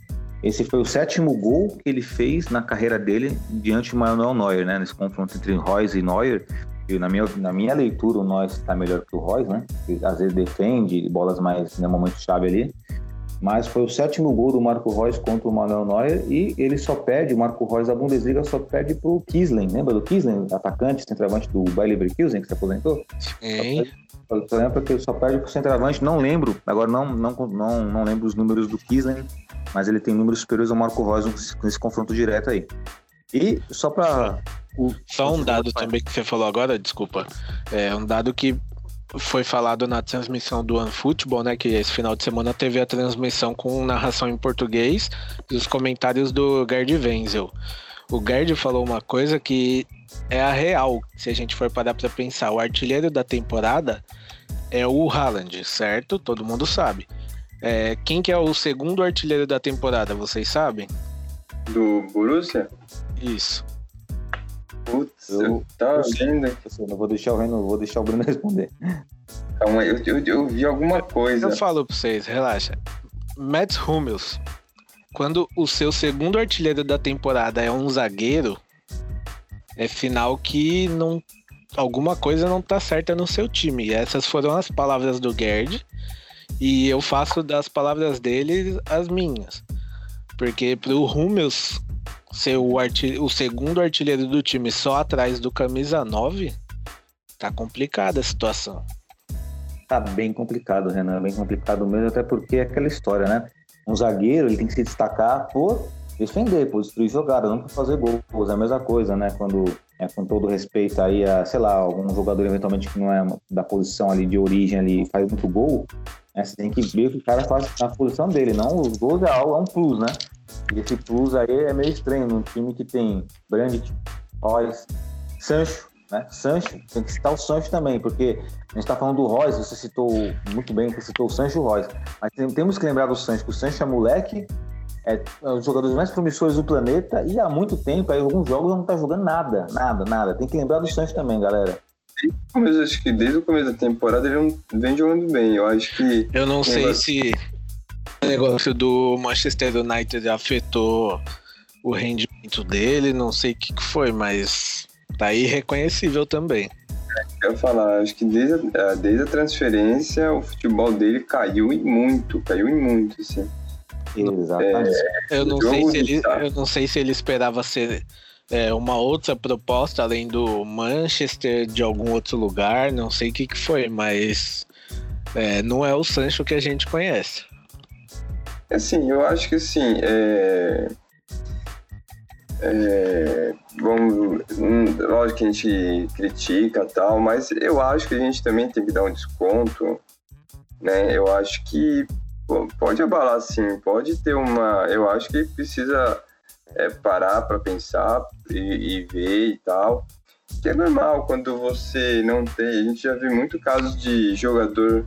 esse foi o sétimo gol que ele fez na carreira dele diante do Manuel Neuer, né, nesse confronto entre Reus e Neuer. E na minha, na minha leitura, o Neuer está melhor que o Reus, né? Às vezes defende bolas mais no momento chave ali mas foi o sétimo gol do Marco Reus contra o Manuel Neuer e ele só perde, o Marco Reus da Bundesliga só perde pro Kislen, lembra do Kislen, atacante, centroavante do Bayer Leverkusen que se aposentou? Sim. Só lembro que ele só perde pro centroavante, não lembro, agora não, não, não, não lembro os números do Kislen, mas ele tem números superiores ao Marco Reus nesse confronto direto aí. E só para Só um dado também que você falou agora, desculpa. É um dado que foi falado na transmissão do OneFootball, né? Que esse final de semana teve a transmissão com narração em português e os comentários do Gerd Wenzel. O Gerd falou uma coisa que é a real, se a gente for parar para pensar. O artilheiro da temporada é o Haaland, certo? Todo mundo sabe. É, quem que é o segundo artilheiro da temporada, vocês sabem? Do Borussia? Isso. Putz, eu, tá vendo? Eu não vou deixar o Reno, vou deixar o Bruno <laughs> responder. Calma aí, eu, eu, eu vi alguma coisa. Eu falo pra vocês, relaxa. Mats Hummels, quando o seu segundo artilheiro da temporada é um zagueiro, é final que não alguma coisa não tá certa no seu time. E essas foram as palavras do Gerd. E eu faço das palavras dele as minhas. Porque pro Hummels ser o, o segundo artilheiro do time só atrás do camisa 9, tá complicada a situação. Tá bem complicado, Renan, bem complicado mesmo, até porque é aquela história, né? Um zagueiro ele tem que se destacar por defender, por destruir jogada, não por fazer gols. É a mesma coisa, né? Quando, é, com todo respeito aí a, sei lá, algum jogador eventualmente que não é da posição ali de origem ali faz muito gol, né? Você tem que ver o que o cara faz na posição dele, não os gols é é um plus, né? E esse plus aí é meio estranho num time que tem Brandt, Royce, Sancho, né? Sancho, tem que citar o Sancho também, porque a gente está falando do Royce, você citou muito bem, você citou o Sancho e o Royce, mas temos que lembrar do Sancho, que o Sancho é moleque, é, é um dos jogadores mais promissores do planeta e há muito tempo, aí alguns jogos não tá jogando nada, nada, nada. Tem que lembrar do Sancho também, galera. Mas acho que desde o começo da temporada ele não vem jogando bem. Eu acho que. Eu não sei se o negócio do Manchester United afetou o rendimento dele, não sei o que foi, mas tá irreconhecível também. Eu ia falar, acho que desde a, desde a transferência o futebol dele caiu em muito, caiu em muito, assim. Exatamente. É, eu, não sei se ele, eu não sei se ele esperava ser é, uma outra proposta além do Manchester de algum outro lugar, não sei o que, que foi, mas é, não é o Sancho que a gente conhece. Assim, eu acho que assim, é... É, vamos, hum, lógico que a gente critica tal, mas eu acho que a gente também tem que dar um desconto, né? Eu acho que pode abalar sim, pode ter uma. Eu acho que precisa é, parar para pensar e, e, ver e tal. Que é normal quando você não tem. A gente já viu muito casos de jogador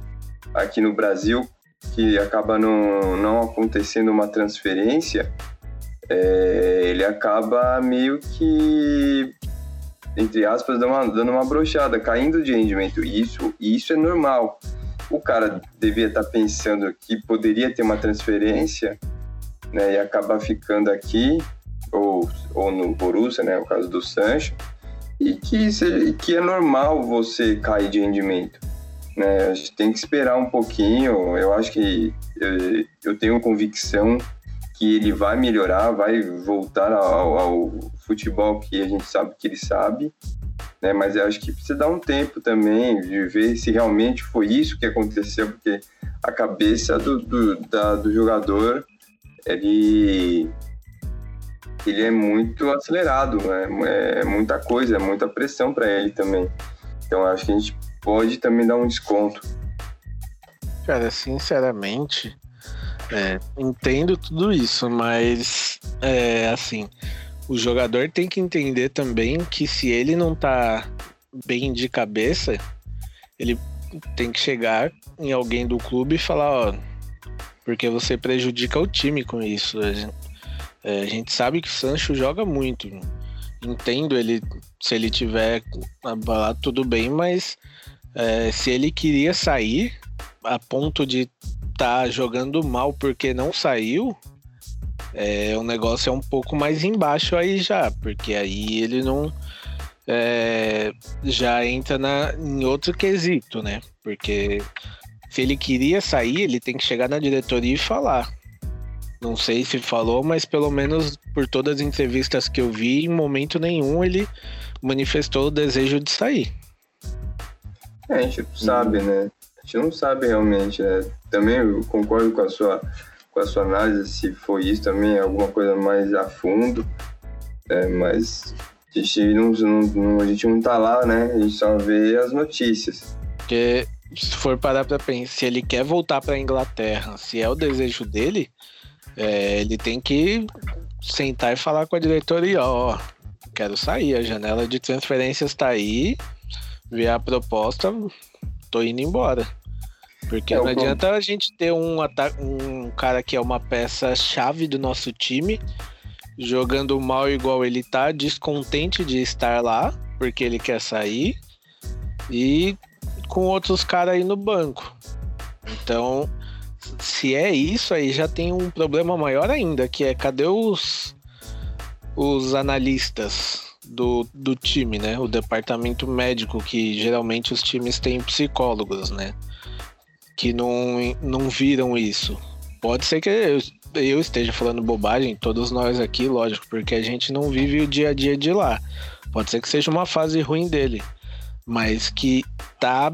aqui no Brasil que acaba não, não acontecendo uma transferência, é, ele acaba meio que, entre aspas, dando uma, dando uma brochada, caindo de rendimento. Isso, isso é normal. O cara devia estar tá pensando que poderia ter uma transferência né, e acabar ficando aqui, ou, ou no Borussia, né, o caso do Sancho, e que, que é normal você cair de rendimento. Né? A gente tem que esperar um pouquinho. Eu acho que eu, eu tenho convicção que ele vai melhorar, vai voltar ao, ao futebol que a gente sabe que ele sabe, né? Mas eu acho que precisa dar um tempo também de ver se realmente foi isso que aconteceu, porque a cabeça do, do, da, do jogador ele ele é muito acelerado, né? é muita coisa, é muita pressão para ele também. Então acho que a gente pode também dar um desconto. Cara, sinceramente, é, entendo tudo isso, mas é assim, o jogador tem que entender também que se ele não tá bem de cabeça, ele tem que chegar em alguém do clube e falar, ó, porque você prejudica o time com isso. A gente, é, a gente sabe que o Sancho joga muito. Entendo ele se ele tiver tudo bem, mas é, se ele queria sair a ponto de tá jogando mal porque não saiu, é, o negócio é um pouco mais embaixo aí já, porque aí ele não é, já entra na, em outro quesito, né? Porque se ele queria sair, ele tem que chegar na diretoria e falar. Não sei se falou, mas pelo menos por todas as entrevistas que eu vi, em momento nenhum ele manifestou o desejo de sair. É, a gente sabe, né? A gente não sabe realmente, né? Também eu concordo com a sua, com a sua análise, se foi isso também, alguma coisa mais a fundo, é, mas a gente não, não, a gente não tá lá, né? A gente só vê as notícias. Porque se for parar pra pensar, se ele quer voltar pra Inglaterra, se é o desejo dele, é, ele tem que sentar e falar com a diretoria, ó, quero sair, a janela de transferências tá aí, ver a proposta, tô indo embora. Porque é, não adianta a gente ter um, um cara que é uma peça-chave do nosso time, jogando mal igual ele tá, descontente de estar lá, porque ele quer sair, e com outros caras aí no banco. Então, se é isso, aí já tem um problema maior ainda, que é cadê os, os analistas do, do time, né? O departamento médico, que geralmente os times têm psicólogos, né? Que não, não viram isso. Pode ser que eu, eu esteja falando bobagem, todos nós aqui, lógico, porque a gente não vive o dia a dia de lá. Pode ser que seja uma fase ruim dele, mas que tá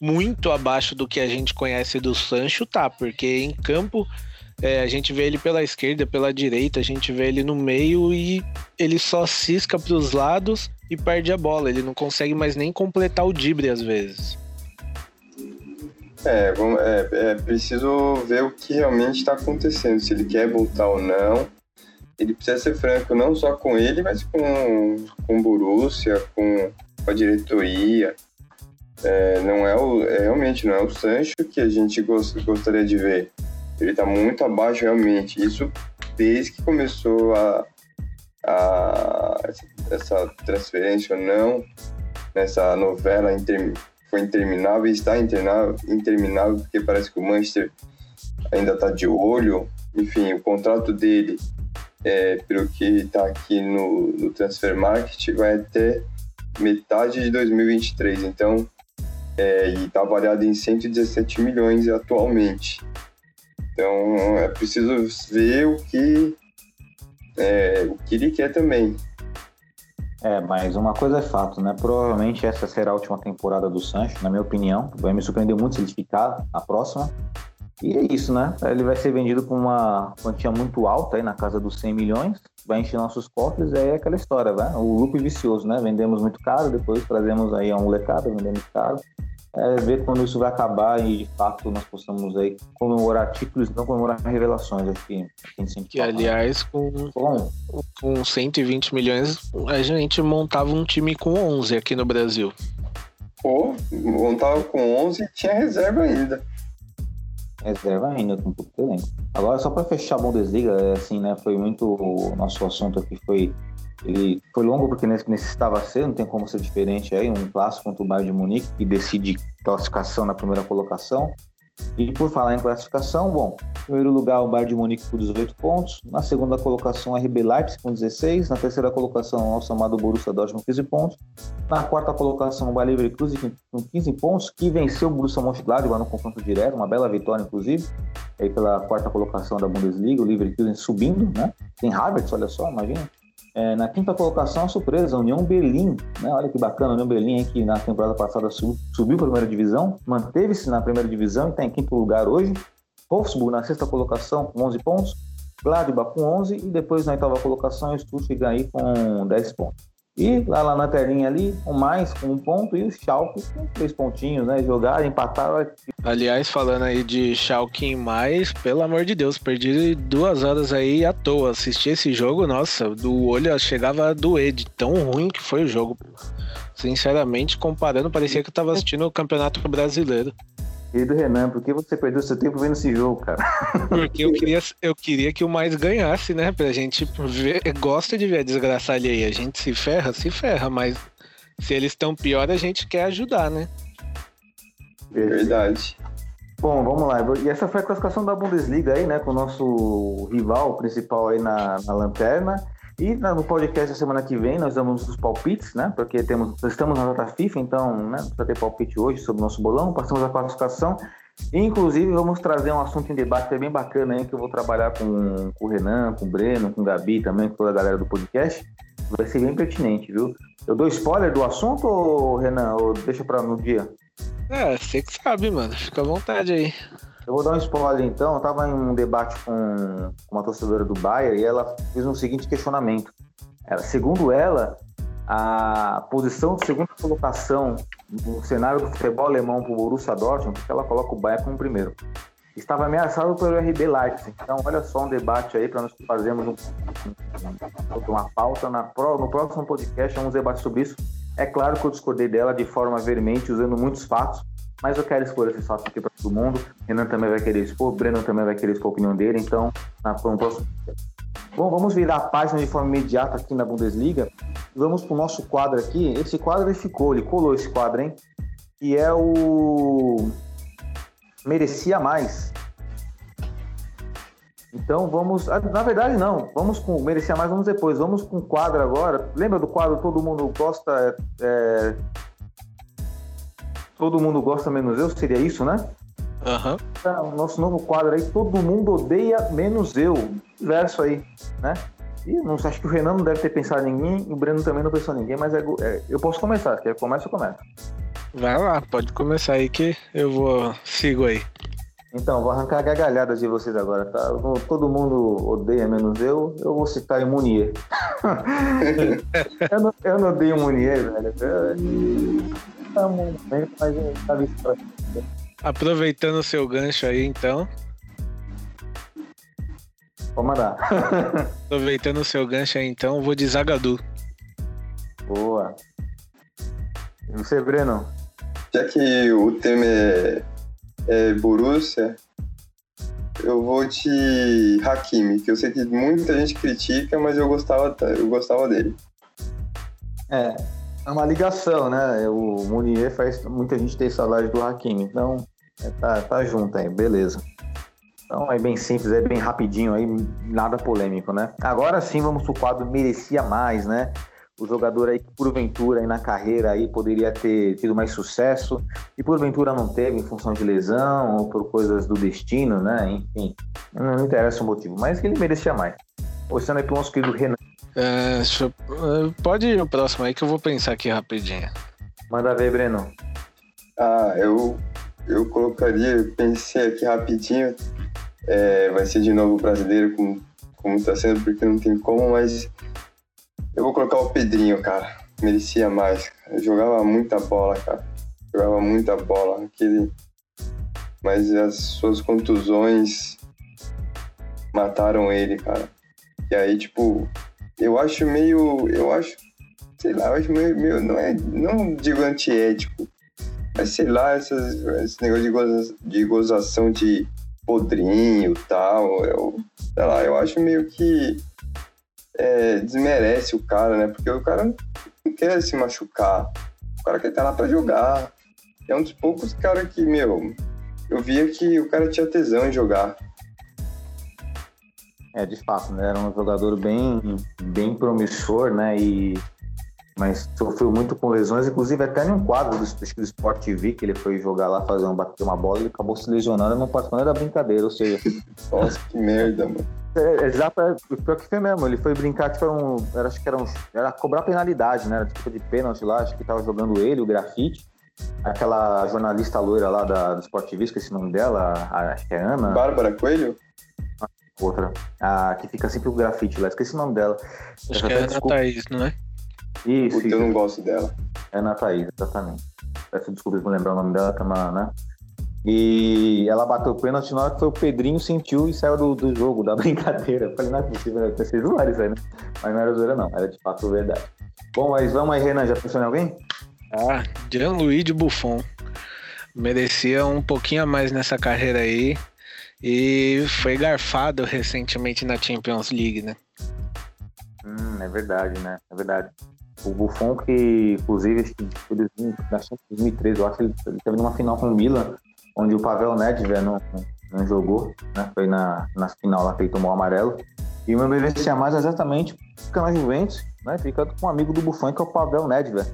muito abaixo do que a gente conhece do Sancho, tá? Porque em campo é, a gente vê ele pela esquerda, pela direita, a gente vê ele no meio e ele só cisca para os lados e perde a bola. Ele não consegue mais nem completar o drible às vezes. É, é, é preciso ver o que realmente está acontecendo, se ele quer voltar ou não. Ele precisa ser franco não só com ele, mas com, com o Borussia, com, com a diretoria. É, não é o, é, realmente não é o Sancho que a gente gost, gostaria de ver. Ele está muito abaixo realmente. Isso desde que começou a, a essa transferência ou não, nessa novela foi interminável e está interminável, interminável porque parece que o Manchester ainda está de olho. Enfim, o contrato dele, é, pelo que está aqui no, no Transfer Market, vai até metade de 2023. Então, é, e está avaliado em 117 milhões atualmente. Então é preciso ver o que, é, o que ele quer também. É, mas uma coisa é fato, né? Provavelmente essa será a última temporada do Sancho, na minha opinião. Vai me surpreender muito se ele ficar a próxima. E é isso, né? Ele vai ser vendido por uma quantia muito alta, aí na casa dos 100 milhões. Vai encher nossos cofres, aí é aquela história, né? O loop vicioso, né? Vendemos muito caro, depois trazemos aí a molecada, vendemos caro é, ver quando isso vai acabar e de fato nós possamos aí comemorar títulos não comemorar revelações. Acho que que aliás com, Bom, com 120 milhões a gente montava um time com 11 aqui no Brasil. Pô montava com 11 e tinha reserva ainda. Reserva ainda com pouco tempo agora só para fechar a Bundesliga é assim né foi muito o nosso assunto aqui foi ele foi longo porque necessitava ser, não tem como ser diferente aí, um clássico contra o Bayern de Munique, que decide classificação na primeira colocação. E por falar em classificação, bom, em primeiro lugar o Bayern de Munique com 18 pontos, na segunda colocação RB Leipzig com 16, na terceira colocação o nosso amado Borussia Dortmund com 15 pontos, na quarta colocação o Bayer Leverkusen com 15 pontos, que venceu o Borussia Mönchengladbach no confronto direto, uma bela vitória inclusive, aí pela quarta colocação da Bundesliga, o Leverkusen subindo, né? Tem Havertz, olha só, imagina. É, na quinta colocação, a surpresa, a União Berlim. Né? Olha que bacana, a União Berlim que na temporada passada subiu, subiu para a primeira divisão, manteve-se na primeira divisão e está em quinto lugar hoje. Wolfsburg na sexta colocação com 11 pontos, Gladbach com 11 e depois na oitava colocação o Stuttgart aí com 10 pontos. E lá, lá na telinha ali, o mais com um ponto e o Schalke com três pontinhos, né? Jogar, empatar. Aliás, falando aí de Schalke em mais, pelo amor de Deus, perdi duas horas aí à toa. Assisti esse jogo, nossa, do olho chegava a doer de tão ruim que foi o jogo. Sinceramente, comparando, parecia que eu tava assistindo o Campeonato Brasileiro. Querido Renan, por que você perdeu seu tempo vendo esse jogo, cara? Porque eu queria, eu queria que o mais ganhasse, né? Pra gente ver. Gosta de ver a desgraça alheia. A gente se ferra, se ferra, mas se eles estão pior, a gente quer ajudar, né? Verdade. Bom, vamos lá. E essa foi a classificação da Bundesliga aí, né? Com o nosso rival principal aí na, na lanterna. E no podcast da semana que vem nós damos os palpites, né? Porque temos, estamos na data FIFA, então né, precisa ter palpite hoje sobre o nosso bolão. Passamos a classificação. E, inclusive, vamos trazer um assunto em debate é bem bacana aí, que eu vou trabalhar com, com o Renan, com o Breno, com o Gabi também, com toda a galera do podcast. Vai ser bem pertinente, viu? Eu dou spoiler do assunto, ou, Renan, ou deixa para no dia? É, você que sabe, mano. Fica à vontade aí. Eu vou dar um spoiler então. Eu estava em um debate com uma torcedora do Bayern e ela fez um seguinte questionamento. Ela, segundo ela, a posição de segunda colocação no cenário do futebol alemão para o Borussia Dortmund, porque ela coloca o Bayern como primeiro, estava ameaçado pelo RB Leipzig. Então, olha só um debate aí para nós fazermos um, uma pauta. Na, no próximo podcast, vamos debater sobre isso. É claro que eu discordei dela de forma veemente, usando muitos fatos, mas eu quero expor esses fatos aqui para todo mundo. Renan também vai querer expor, Breno também vai querer expor a opinião dele, então, na, no próximo. Bom, vamos virar a página de forma imediata aqui na Bundesliga. Vamos para o nosso quadro aqui. Esse quadro ele ficou, ele colou esse quadro, hein? Que é o. Merecia mais. Então vamos. Ah, na verdade, não. Vamos com. Merecia mais, vamos depois. Vamos com o quadro agora. Lembra do quadro Todo Mundo Gosta. É, Todo mundo gosta menos eu, seria isso, né? Aham. Uhum. nosso novo quadro aí, todo mundo odeia menos eu. Verso aí, né? E não acho que o Renan não deve ter pensado em ninguém, e o Breno também não pensou em ninguém, mas é, é, eu posso começar. Quer começa, eu começo. Vai lá, pode começar aí que eu vou. sigo aí. Então, vou arrancar gargalhadas de vocês agora, tá? Todo mundo odeia menos eu, eu vou citar Munier. <laughs> eu, não, eu não odeio Munier, velho. Eu, Aproveitando o seu gancho aí, então. Vou mandar. <laughs> <laughs> Aproveitando o seu gancho aí, então, vou de Zagadu. Boa. E você, Breno? Já que o tema é, é Borussia, eu vou de Hakimi, que eu sei que muita gente critica, mas eu gostava, eu gostava dele. É, é uma ligação, né? O Munier faz muita gente ter saudade do Hakimi, então é, tá, tá junto aí, beleza. Então é bem simples, é bem rapidinho aí, nada polêmico, né? Agora sim vamos pro quadro merecia mais, né? O jogador aí que porventura aí na carreira aí poderia ter tido mais sucesso e porventura não teve em função de lesão ou por coisas do destino, né? Enfim, não, interessa o motivo, mas que ele merecia mais. Postando aí pro nosso querido Renan. É, eu, é, pode ir o próximo aí que eu vou pensar aqui rapidinho. Manda ver, Breno. Ah, eu, eu colocaria, pensei aqui rapidinho, é, vai ser de novo brasileiro, como, como tá sendo, porque não tem como, mas eu vou colocar o Pedrinho, cara. Merecia mais. Eu jogava muita bola, cara. Jogava muita bola. Aquele... Mas as suas contusões mataram ele, cara. E aí, tipo, eu acho meio. Eu acho. Sei lá, eu acho meio. meio não, é, não digo antiético, mas sei lá, essas, esse negócio de, goza, de gozação de podrinho e tal. Eu, sei lá, eu acho meio que. É, desmerece o cara, né? Porque o cara não quer se machucar. O cara quer estar lá pra jogar. É um dos poucos caras que, meu, eu via que o cara tinha tesão em jogar. É, de fato, né? Era um jogador bem, bem promissor, né? E mas sofreu muito com lesões, inclusive até em um quadro do, do Sport TV, que ele foi jogar lá, fazer um, bater uma bola, ele acabou se lesionando, não participou nem da brincadeira, ou seja... <laughs> Nossa, que merda, mano. É, exato, é, pior que foi mesmo, ele foi brincar, tipo, era, um, era, acho que era, um, era cobrar penalidade, né, era tipo de pênalti lá, acho que tava jogando ele, o grafite, aquela jornalista loira lá da, do Sport TV, esqueci o nome dela, a- acho que é Ana... Bárbara Coelho? Outra, a que fica sempre o grafite lá, esqueci o nome dela. Acho que é Ana. Thaís, não é? Isso, Puta, eu não gosto dela. é Ana Thaís, exatamente. Peço desculpa por lembrar o nome dela, é uma, né? E ela bateu o pênalti na hora que foi o Pedrinho sentiu e saiu do, do jogo, da <laughs> brincadeira. Eu falei, não é possível, deve ter sido zoeira isso aí, né? Mas não era zoeira não, era de fato verdade. Bom, mas vamos aí, Renan, já pensou em alguém? Ah, Gianluigi Buffon. Merecia um pouquinho a mais nessa carreira aí. E foi garfado recentemente na Champions League, né? Hum, é verdade, né? É verdade. O Buffon, que inclusive acho que foi 2000 na Champions 2013, eu acho que ele, teve numa final com o Milan, onde o Pavel Nedved não, não jogou, né? Foi na, na final lá que ele tomou o amarelo. E o meu merecia mais exatamente fica na Juventus, né? Fica com um amigo do Buffon, que é o Pavel Nedved.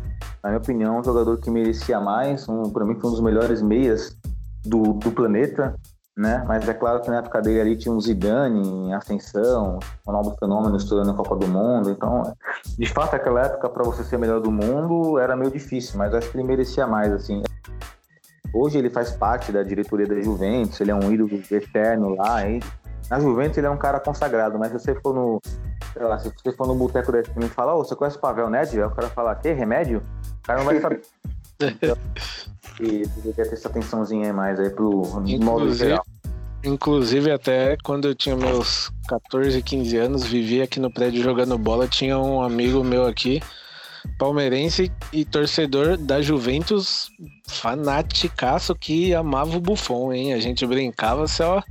Na minha opinião, um jogador que merecia mais, um, para mim foi um dos melhores meias do, do planeta, né? Mas é claro que na época dele ali tinha um Zidane em ascensão, Ronaldo Fenômeno estourando a Copa do Mundo. Então, de fato, aquela época para você ser melhor do mundo era meio difícil, mas acho que ele merecia mais, assim. Hoje ele faz parte da diretoria da Juventus, ele é um ídolo eterno lá. Na Juventus ele é um cara consagrado, mas se você for no, lá, se você for no boteco da e falar, ô, você conhece o Pavel? Aí o cara fala, que remédio? O cara não vai saber. <laughs> <laughs> e deveria ter essa atençãozinha aí mais aí pro modo Inclusive, geral. inclusive, até quando eu tinha meus 14, 15 anos, vivia aqui no prédio jogando bola, tinha um amigo meu aqui, palmeirense e torcedor da Juventus, fanaticaço que amava o Buffon, hein? A gente brincava, só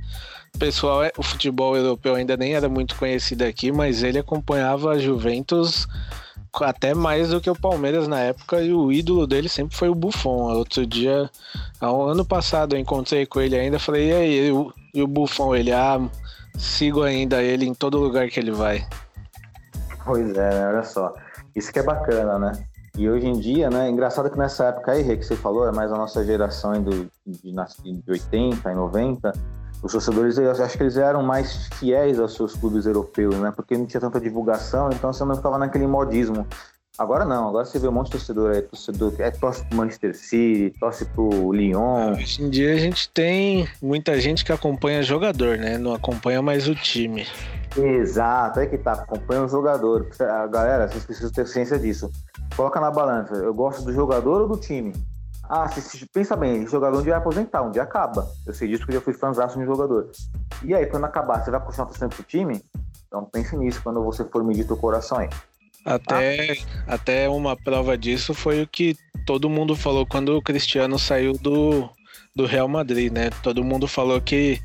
o pessoal, é- o futebol europeu ainda nem era muito conhecido aqui, mas ele acompanhava a Juventus até mais do que o Palmeiras na época e o ídolo dele sempre foi o Buffon. Outro dia, ano passado, eu encontrei com ele ainda, falei, e aí, o, e o Buffon? Ele, ah, sigo ainda ele em todo lugar que ele vai. Pois é, né? olha só. Isso que é bacana, né? E hoje em dia, né? Engraçado que nessa época aí, que você falou, é mais a nossa geração do, de, de 80 e 90. Os torcedores, eu acho que eles eram mais fiéis aos seus clubes europeus, né? Porque não tinha tanta divulgação, então você não ficava naquele modismo. Agora não, agora você vê um monte de torcedor aí, torcedor que é, torce pro Manchester City, torce pro Lyon. Hoje em dia a gente tem muita gente que acompanha jogador, né? Não acompanha mais o time. Exato, aí que tá, acompanha o jogador. Galera, vocês precisam ter ciência disso. Coloca na balança, eu gosto do jogador ou do time? Ah, se, se- pensa bem, esse jogador um dia vai aposentar, um dia acaba. Eu sei disso porque eu já fui fãzaço de um jogador. E aí, quando acabar, você vai continuar torcendo pro time? Então pense nisso quando você for medir teu coração aí. Até, até uma prova disso foi o que todo mundo falou quando o Cristiano saiu do, do Real Madrid, né? Todo mundo falou que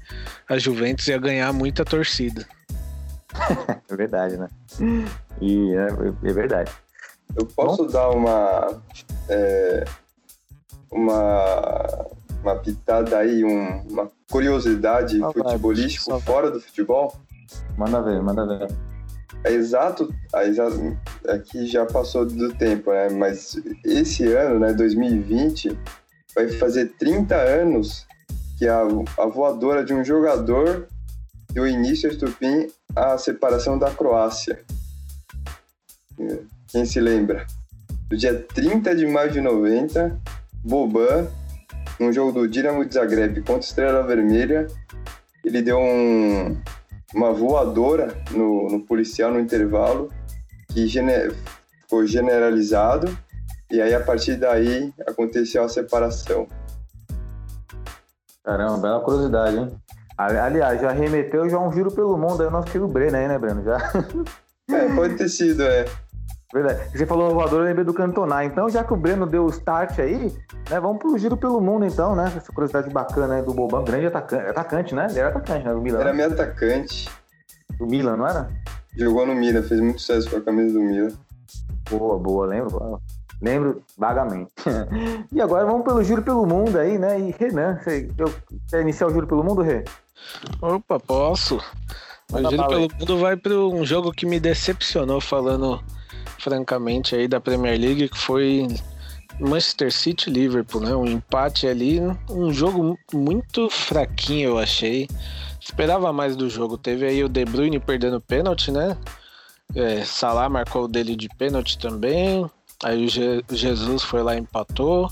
a Juventus ia ganhar muita torcida. <laughs> É verdade, né? E é, é verdade. Eu posso dar uma. é, uma. Uma pitada aí, um- uma curiosidade Ah, futebolística fora do futebol? Manda ver, manda ver. É exato, aqui já passou do tempo, né? Mas esse ano, né, 2020, vai fazer 30 anos que a, a voadora de um jogador deu início a estupim à separação da Croácia. Quem se lembra? No dia 30 de maio de 90, Boban, num jogo do Dinamo de Zagreb contra Estrela Vermelha, ele deu um, uma voadora no, no policial no intervalo que gene- ficou generalizado e aí a partir daí aconteceu a separação. Caramba, bela curiosidade, hein? Ali- Aliás, já remeteu já um giro pelo mundo aí o nosso tio Breno aí, né, Breno? Já. É, pode ter sido, é. Verdade. Você falou voador, eu lembrei do Cantona. Então, já que o Breno deu o start aí, né, vamos pro giro pelo mundo, então, né? Essa curiosidade bacana aí do Boban, grande atacante, atacante né? Ele era atacante, né? Do Milan. Era meu atacante, Do Milan, não era? jogou no Milan, fez muito sucesso com a camisa do Milan. Boa, boa, lembro. Lembro vagamente. <laughs> e agora vamos pelo giro pelo mundo aí, né? E Renan, você, quer iniciar o giro pelo mundo, Rê? Opa, posso? O Giro pelo Mundo vai para um jogo que me decepcionou falando, francamente, aí da Premier League, que foi Manchester City e Liverpool, né? Um empate ali, um jogo muito fraquinho, eu achei. Esperava mais do jogo. Teve aí o De Bruyne perdendo pênalti, né? É, Salah marcou o dele de pênalti também. Aí o Je Jesus foi lá e empatou.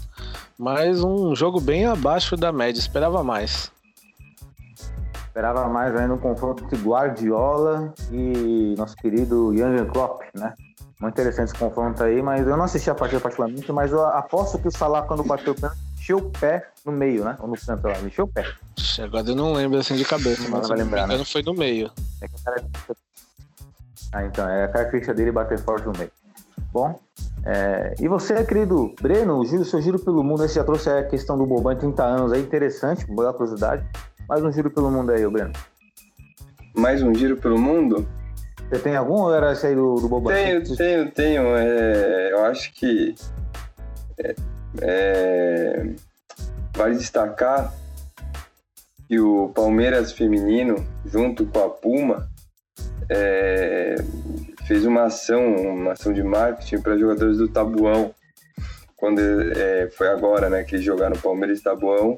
Mas um jogo bem abaixo da média, esperava mais. Esperava mais ainda um confronto entre Guardiola e nosso querido Jürgen Klopp, né? Muito interessante esse confronto aí, mas eu não assisti a partida particularmente, mas eu aposto que o Salah, quando bateu o pênalti, encheu o pé no meio, né? Ou no canto lá, encheu o pé. Agora eu não lembro assim de cabeça, mas vai lembrar, né? foi no meio. É que cara... Ah, então, é a característica dele bater forte no meio. Bom, é... e você, querido Breno, o seu giro pelo mundo, esse já trouxe a questão do Boban em 30 anos, é interessante, boa curiosidade. Mais um giro pelo mundo aí, Breno. Mais um giro pelo mundo? Você tem algum ou era esse aí do, do Boban? Tenho, tenho, tenho. É... eu acho que é... É... vale destacar que o Palmeiras feminino, junto com a Puma, é, fez uma ação, uma ação de marketing para jogadores do Tabuão. Quando é, foi agora, né, que eles jogaram Palmeiras e Tabuão,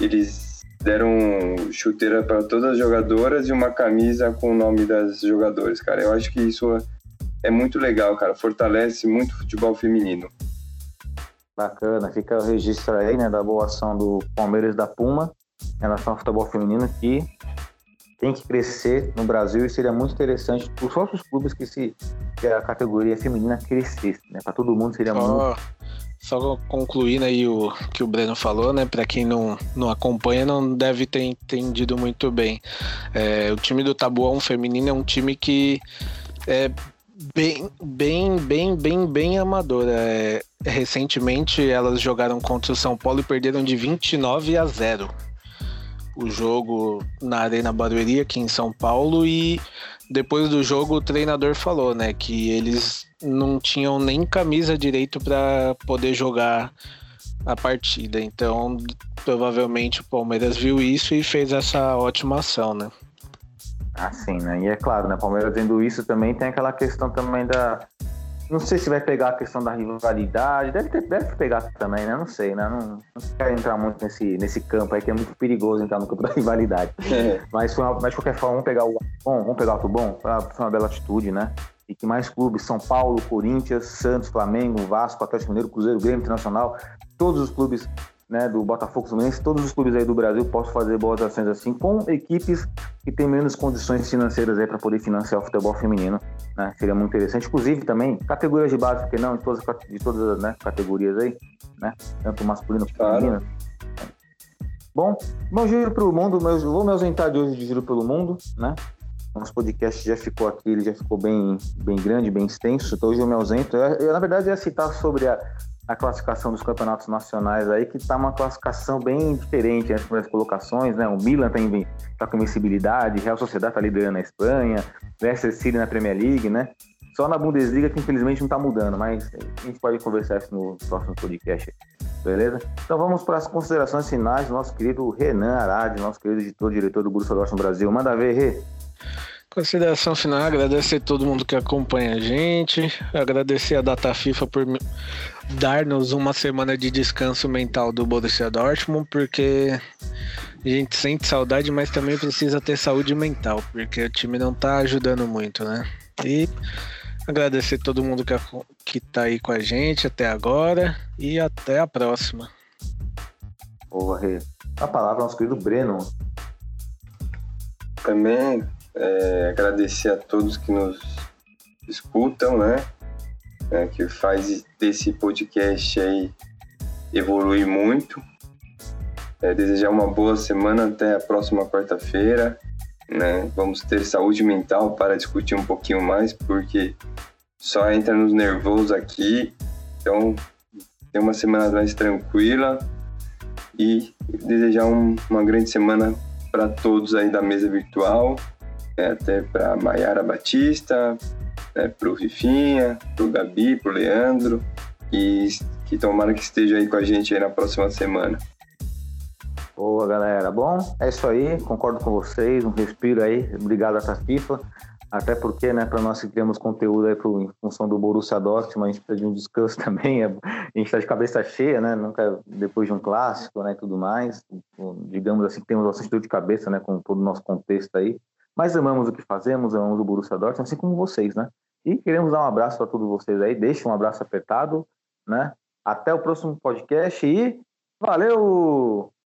eles deram chuteira para todas as jogadoras e uma camisa com o nome das jogadoras, cara. Eu acho que isso é muito legal, cara. Fortalece muito o futebol feminino. Bacana, fica o registro aí, né, da boa ação do Palmeiras da Puma em relação ao futebol feminino que tem que crescer no Brasil e seria muito interessante para os próprios clubes que, se, que a categoria feminina crescesse, né? Para todo mundo seria só, muito. Só concluindo aí o que o Breno falou, né? Para quem não, não acompanha, não deve ter entendido muito bem. É, o time do Tabuão feminino é um time que é bem, bem, bem, bem, bem amadora. É, recentemente elas jogaram contra o São Paulo e perderam de 29 a 0 o jogo na Arena Barueri aqui em São Paulo e depois do jogo o treinador falou, né, que eles não tinham nem camisa direito para poder jogar a partida. Então, provavelmente o Palmeiras viu isso e fez essa ótima ação, né? Ah, sim, né? E é claro, né? Palmeiras vendo isso também tem aquela questão também da não sei se vai pegar a questão da rivalidade, deve, ter, deve pegar também, né? Não sei, né? Não, não quero entrar muito nesse, nesse campo aí, que é muito perigoso entrar no campo da rivalidade. É. Mas, uma, mas de qualquer forma, vamos pegar o bom, vamos pegar o bom, foi uma bela atitude, né? E que mais clubes, São Paulo, Corinthians, Santos, Flamengo, Vasco, Atlético Mineiro, Cruzeiro, Grêmio Internacional, todos os clubes né, do Botafogo Fluminense, todos os clubes aí do Brasil possam fazer boas ações assim, com equipes que têm menos condições financeiras aí para poder financiar o futebol feminino, né? Seria muito interessante. Inclusive também categorias de base, porque não, de todas, de todas as né, categorias aí, né? Tanto masculino quanto claro. feminino. Bom, meu giro para o mundo, vou me ausentar de hoje de giro pelo mundo, né? Nosso podcast já ficou aqui, ele já ficou bem, bem grande, bem extenso, então hoje eu me ausento. Eu, eu na verdade, ia citar sobre a, a classificação dos campeonatos nacionais aí, que está uma classificação bem diferente nas primeiras colocações, né? O Milan tem tá com invencibilidade, Real Sociedade está liderando a Espanha, Leicester City na Premier League, né? Só na Bundesliga que infelizmente não está mudando, mas a gente pode conversar isso no próximo podcast, beleza? Então vamos para as considerações finais do nosso querido Renan Arade, nosso querido editor, diretor do Borussia Dortmund Brasil. Manda ver, Rê. Consideração final, agradecer a todo mundo que acompanha a gente, agradecer a Data FIFA por dar-nos uma semana de descanso mental do Borussia Dortmund, porque a gente sente saudade, mas também precisa ter saúde mental, porque o time não tá ajudando muito, né? E agradecer todo mundo que, que tá aí com a gente até agora e até a próxima. Boa, Rê. A palavra ao nosso querido Breno. Também é, agradecer a todos que nos escutam, né? É, que faz desse podcast aí evoluir muito. É, desejar uma boa semana até a próxima quarta-feira. Né? Vamos ter saúde mental para discutir um pouquinho mais, porque só entra nos nervosos aqui. Então, ter uma semana mais tranquila e desejar um, uma grande semana para todos aí da mesa virtual né, até para Maiara Batista, né, para o Rifinha, para o Gabi, para o Leandro, e que tomara que esteja aí com a gente aí na próxima semana. Boa, galera. Bom, é isso aí. Concordo com vocês. Um respiro aí. Obrigado a FIFA. Até porque, né, para nós que criamos conteúdo aí pro, em função do Borussia Dortmund, a gente precisa de um descanso <laughs> também. A gente está de cabeça cheia, né? Nunca depois de um clássico, né, e tudo mais. Digamos assim temos bastante dor de cabeça, né, com todo o nosso contexto aí. Mas amamos o que fazemos, amamos o Borussia Dortmund, assim como vocês, né? E queremos dar um abraço para todos vocês aí. Deixe um abraço apertado, né? Até o próximo podcast e valeu!